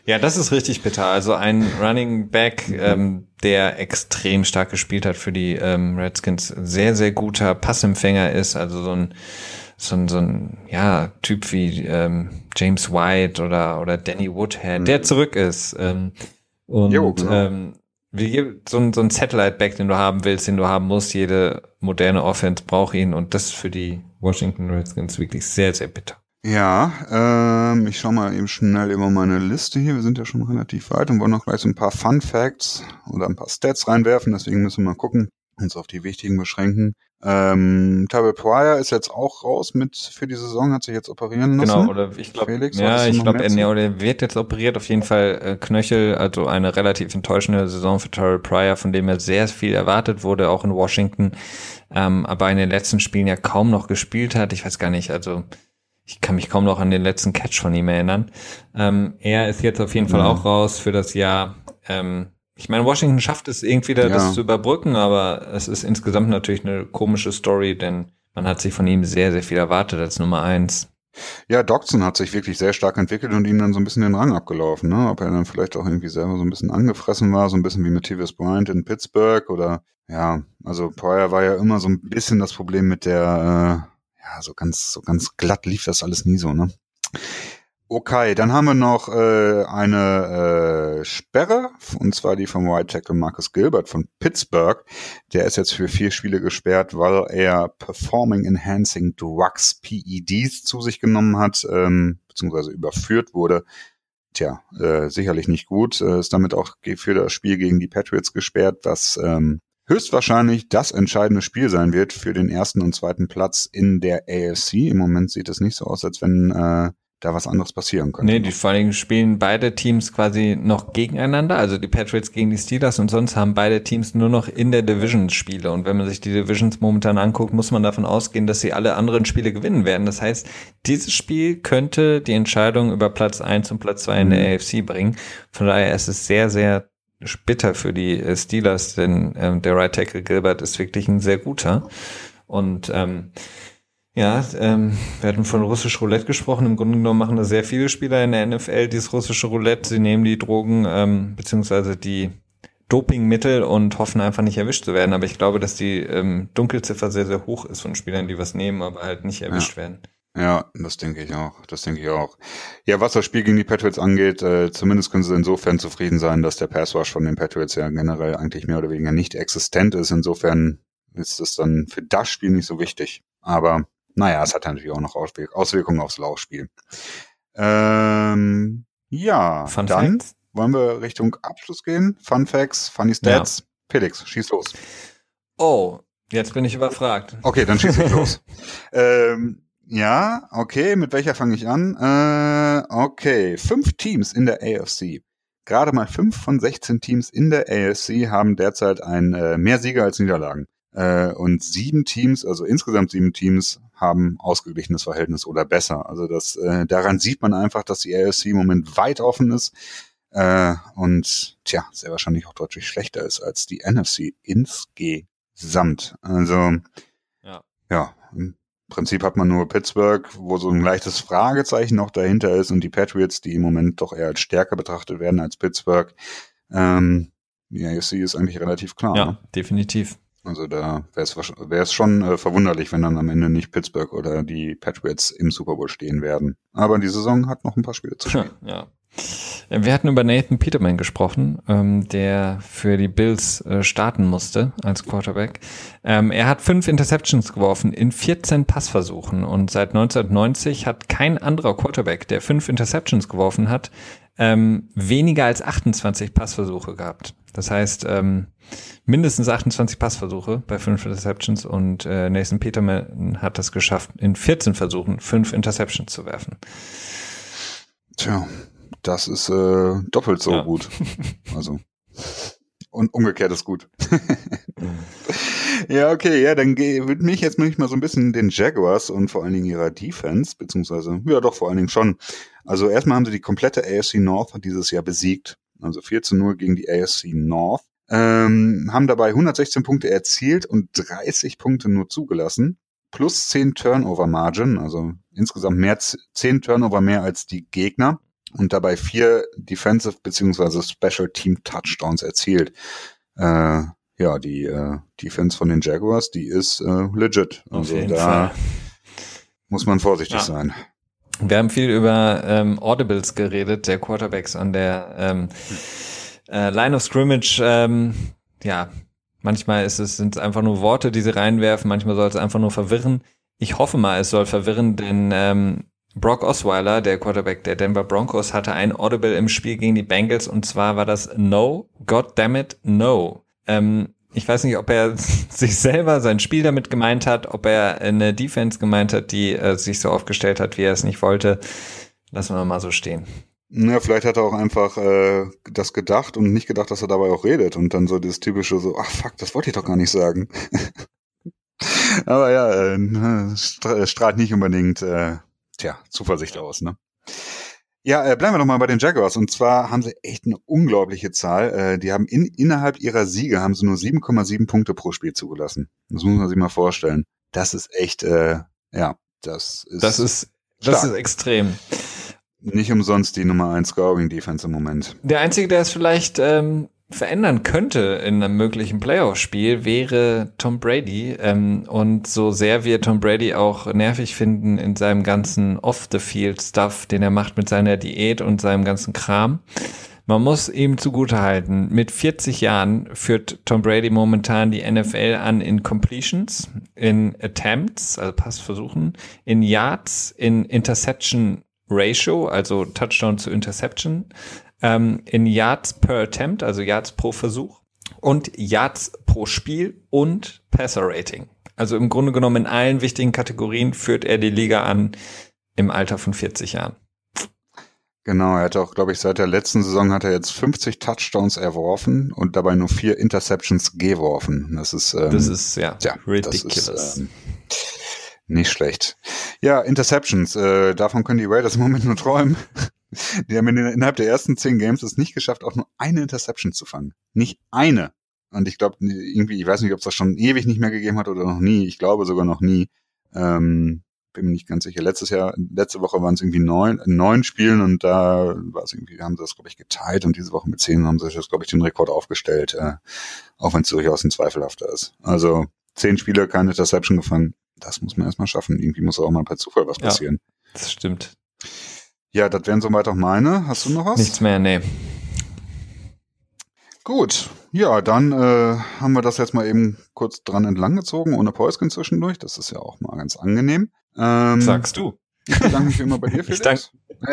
Ja, das ist richtig bitter. Also ein Running Back, ähm, der extrem stark gespielt hat für die ähm, Redskins, sehr, sehr guter Passempfänger ist, also so ein so ein, so ein ja, Typ wie ähm, James White oder, oder Danny Woodhead, mhm. der zurück ist. Ähm, und jo, genau. ähm, wie so ein, so ein Satellite-Back, den du haben willst, den du haben musst. Jede moderne Offense braucht ihn und das ist für die Washington Redskins wirklich sehr, sehr bitter. Ja, ähm, ich schaue mal eben schnell über meine Liste hier. Wir sind ja schon relativ weit und wollen noch gleich so ein paar Fun Facts oder ein paar Stats reinwerfen. Deswegen müssen wir mal gucken, uns auf die wichtigen beschränken. Ähm, Tyrell Pryor ist jetzt auch raus mit für die Saison, hat sich jetzt operieren lassen. Genau, oder ich glaube, ja, ich glaube, er, er wird jetzt operiert, auf jeden Fall äh, Knöchel, also eine relativ enttäuschende Saison für Tyrell Pryor, von dem er sehr viel erwartet wurde, auch in Washington, ähm, aber in den letzten Spielen ja kaum noch gespielt hat. Ich weiß gar nicht, also ich kann mich kaum noch an den letzten Catch von ihm erinnern. Ähm, er ist jetzt auf jeden Fall auch raus für das Jahr. Ähm, ich meine, Washington schafft es irgendwie da, ja. das zu überbrücken, aber es ist insgesamt natürlich eine komische Story, denn man hat sich von ihm sehr, sehr viel erwartet als Nummer eins. Ja, Dodson hat sich wirklich sehr stark entwickelt und ihm dann so ein bisschen den Rang abgelaufen, ne? Ob er dann vielleicht auch irgendwie selber so ein bisschen angefressen war, so ein bisschen wie Matthias Bryant in Pittsburgh oder ja, also Pryor war ja immer so ein bisschen das Problem mit der, äh, ja, so ganz, so ganz glatt lief das alles nie so, ne? Okay, dann haben wir noch äh, eine äh, Sperre, und zwar die vom White Tackle Marcus Gilbert von Pittsburgh. Der ist jetzt für vier Spiele gesperrt, weil er Performing Enhancing Drugs, PEDs, zu sich genommen hat, ähm, beziehungsweise überführt wurde. Tja, äh, sicherlich nicht gut. Äh, ist damit auch für das Spiel gegen die Patriots gesperrt, was ähm, höchstwahrscheinlich das entscheidende Spiel sein wird für den ersten und zweiten Platz in der AFC. Im Moment sieht es nicht so aus, als wenn äh, da was anderes passieren könnte. Nee, die vor allen Dingen spielen beide Teams quasi noch gegeneinander, also die Patriots gegen die Steelers und sonst haben beide Teams nur noch in der Division Spiele und wenn man sich die Divisions momentan anguckt, muss man davon ausgehen, dass sie alle anderen Spiele gewinnen werden. Das heißt, dieses Spiel könnte die Entscheidung über Platz eins und Platz zwei in der mhm. AFC bringen. Von daher ist es sehr, sehr bitter für die äh, Steelers, denn ähm, der Right Tackle Gilbert ist wirklich ein sehr guter und ähm, ja, ähm, wir hatten von russisch Roulette gesprochen. Im Grunde genommen machen da sehr viele Spieler in der NFL dieses russische Roulette. Sie nehmen die Drogen ähm, beziehungsweise die Dopingmittel und hoffen einfach nicht erwischt zu werden. Aber ich glaube, dass die ähm, Dunkelziffer sehr, sehr hoch ist von Spielern, die was nehmen, aber halt nicht erwischt ja. werden. Ja, das denke ich auch. Das denke ich auch. Ja, was das Spiel gegen die Patriots angeht, äh, zumindest können sie insofern zufrieden sein, dass der Passwash von den Patriots ja generell eigentlich mehr oder weniger nicht existent ist. Insofern ist es dann für das Spiel nicht so wichtig. Aber naja, es hat natürlich auch noch Auswirkungen aufs Laufspiel. Ähm, ja, Fun dann Facts? wollen wir Richtung Abschluss gehen. Fun Facts, Funny Stats. Ja. Felix, schieß los. Oh, jetzt bin ich überfragt. Okay, dann schieß ich los. ähm, ja, okay, mit welcher fange ich an? Äh, okay, fünf Teams in der AFC. Gerade mal fünf von 16 Teams in der AFC haben derzeit ein äh, mehr Sieger als Niederlagen. Äh, und sieben Teams, also insgesamt sieben Teams, haben ausgeglichenes Verhältnis oder besser. Also das, äh, daran sieht man einfach, dass die AFC im Moment weit offen ist äh, und tja, sehr wahrscheinlich auch deutlich schlechter ist als die NFC insgesamt. Also ja, ja im Prinzip hat man nur Pittsburgh, wo so ein leichtes Fragezeichen noch dahinter ist und die Patriots, die im Moment doch eher als stärker betrachtet werden als Pittsburgh. Ähm, die AFC ist eigentlich relativ klar. Ja, ne? definitiv. Also da wäre es schon äh, verwunderlich, wenn dann am Ende nicht Pittsburgh oder die Patriots im Super Bowl stehen werden. Aber die Saison hat noch ein paar Spiele zu spielen. Ja. Wir hatten über Nathan Peterman gesprochen, ähm, der für die Bills äh, starten musste als Quarterback. Ähm, er hat fünf Interceptions geworfen in 14 Passversuchen und seit 1990 hat kein anderer Quarterback, der fünf Interceptions geworfen hat, ähm, weniger als 28 Passversuche gehabt. Das heißt, ähm, mindestens 28 Passversuche bei fünf Interceptions und äh, Nathan Peterman hat das geschafft, in 14 Versuchen fünf Interceptions zu werfen. Tja, das ist äh, doppelt so ja. gut. Also und umgekehrt ist gut. ja, okay, ja, dann widme ich jetzt mich mal so ein bisschen den Jaguars und vor allen Dingen ihrer Defense, beziehungsweise, ja doch, vor allen Dingen schon. Also erstmal haben sie die komplette AFC North dieses Jahr besiegt. Also 4 zu 0 gegen die AFC North. Ähm, haben dabei 116 Punkte erzielt und 30 Punkte nur zugelassen. Plus 10 Turnover Margin, also insgesamt mehr 10 Turnover mehr als die Gegner und dabei vier Defensive beziehungsweise Special Team Touchdowns erzielt. Äh, ja, die äh, Defense von den Jaguars, die ist äh, legit. Also da Fall. muss man vorsichtig ja. sein. Wir haben viel über ähm, Audibles geredet, der Quarterbacks an der ähm, äh, Line of Scrimmage. Ähm, ja, manchmal ist es sind es einfach nur Worte, die sie reinwerfen. Manchmal soll es einfach nur verwirren. Ich hoffe mal, es soll verwirren, denn ähm, Brock Osweiler, der Quarterback der Denver Broncos, hatte ein Audible im Spiel gegen die Bengals und zwar war das No, God damn it, No. Ähm, ich weiß nicht, ob er sich selber sein Spiel damit gemeint hat, ob er eine Defense gemeint hat, die äh, sich so aufgestellt hat, wie er es nicht wollte. Lassen wir mal so stehen. Ja, vielleicht hat er auch einfach äh, das gedacht und nicht gedacht, dass er dabei auch redet und dann so das typische so, ach fuck, das wollte ich doch gar nicht sagen. Aber ja, äh, strahlt nicht unbedingt äh, tja, Zuversicht aus, ne? Ja, äh, bleiben wir noch mal bei den Jaguars. Und zwar haben sie echt eine unglaubliche Zahl. Äh, die haben in, innerhalb ihrer Siege haben sie nur 7,7 Punkte pro Spiel zugelassen. Das muss man sich mal vorstellen. Das ist echt, äh, ja, das ist. Das ist, stark. das ist extrem. Nicht umsonst die Nummer 1 Scoring Defense im Moment. Der einzige, der es vielleicht ähm, verändern könnte in einem möglichen Playoff-Spiel, wäre Tom Brady. Ähm, und so sehr wir Tom Brady auch nervig finden in seinem ganzen Off-the-Field-Stuff, den er macht mit seiner Diät und seinem ganzen Kram, man muss ihm zugutehalten, mit 40 Jahren führt Tom Brady momentan die NFL an in Completions, in Attempts, also Passversuchen, in Yards, in Interception Ratio, also Touchdown zu Interception, ähm, in Yards per Attempt, also Yards pro Versuch und Yards pro Spiel und Passer Rating. Also im Grunde genommen in allen wichtigen Kategorien führt er die Liga an im Alter von 40 Jahren. Genau, er hat auch, glaube ich, seit der letzten Saison hat er jetzt 50 Touchdowns erworfen und dabei nur vier Interceptions geworfen. Das ist, ähm, das ist ja, ja ridiculous. Ist, ähm, nicht schlecht. Ja, Interceptions, äh, davon können die Raiders im Moment nur träumen. Die haben innerhalb der ersten zehn Games es nicht geschafft, auch nur eine Interception zu fangen. Nicht eine. Und ich glaube, irgendwie, ich weiß nicht, ob es das schon ewig nicht mehr gegeben hat oder noch nie. Ich glaube sogar noch nie. Ähm, bin mir nicht ganz sicher. Letztes Jahr, letzte Woche waren es irgendwie neun, neun Spielen und da war es irgendwie, haben sie das, glaube ich, geteilt und diese Woche mit zehn haben sie das, glaube ich, den Rekord aufgestellt, äh, auch wenn es durchaus ein zweifelhafter ist. Also zehn Spiele, keine Interception gefangen. Das muss man erstmal schaffen. Irgendwie muss auch mal per Zufall was passieren. Ja, das stimmt. Ja, das wären soweit auch meine. Hast du noch was? Nichts mehr, nee. Gut, ja, dann äh, haben wir das jetzt mal eben kurz dran entlang gezogen, ohne Päuschen zwischendurch. Das ist ja auch mal ganz angenehm. Ähm, Sagst du. Ich bedanke mich immer bei dir, Felix. Ich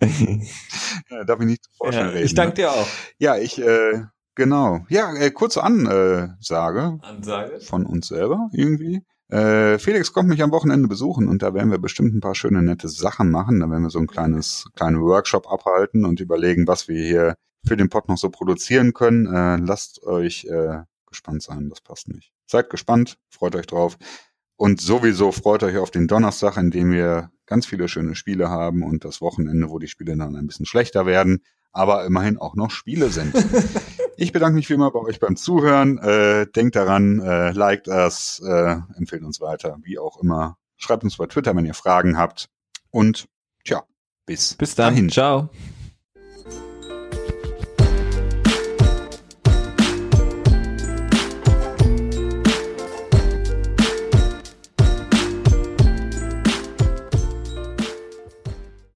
danke. ja, darf ich nicht vorstellen ja, reden. Ich danke ne? dir auch. Ja, ich, äh, genau. Ja, äh, kurze Ansage. Ansage. Von uns selber irgendwie. Äh, Felix kommt mich am Wochenende besuchen und da werden wir bestimmt ein paar schöne, nette Sachen machen. Da werden wir so ein kleines, kleinen Workshop abhalten und überlegen, was wir hier für den Pod noch so produzieren können. Äh, lasst euch äh, gespannt sein, das passt nicht. Seid gespannt, freut euch drauf. Und sowieso freut euch auf den Donnerstag, in dem wir ganz viele schöne Spiele haben und das Wochenende, wo die Spiele dann ein bisschen schlechter werden aber immerhin auch noch Spiele sind. ich bedanke mich wie immer bei euch beim Zuhören. Äh, denkt daran, äh, liked us, äh, empfehlt uns weiter, wie auch immer. Schreibt uns bei Twitter, wenn ihr Fragen habt. Und tja, bis, bis dann. Dahin. Ciao.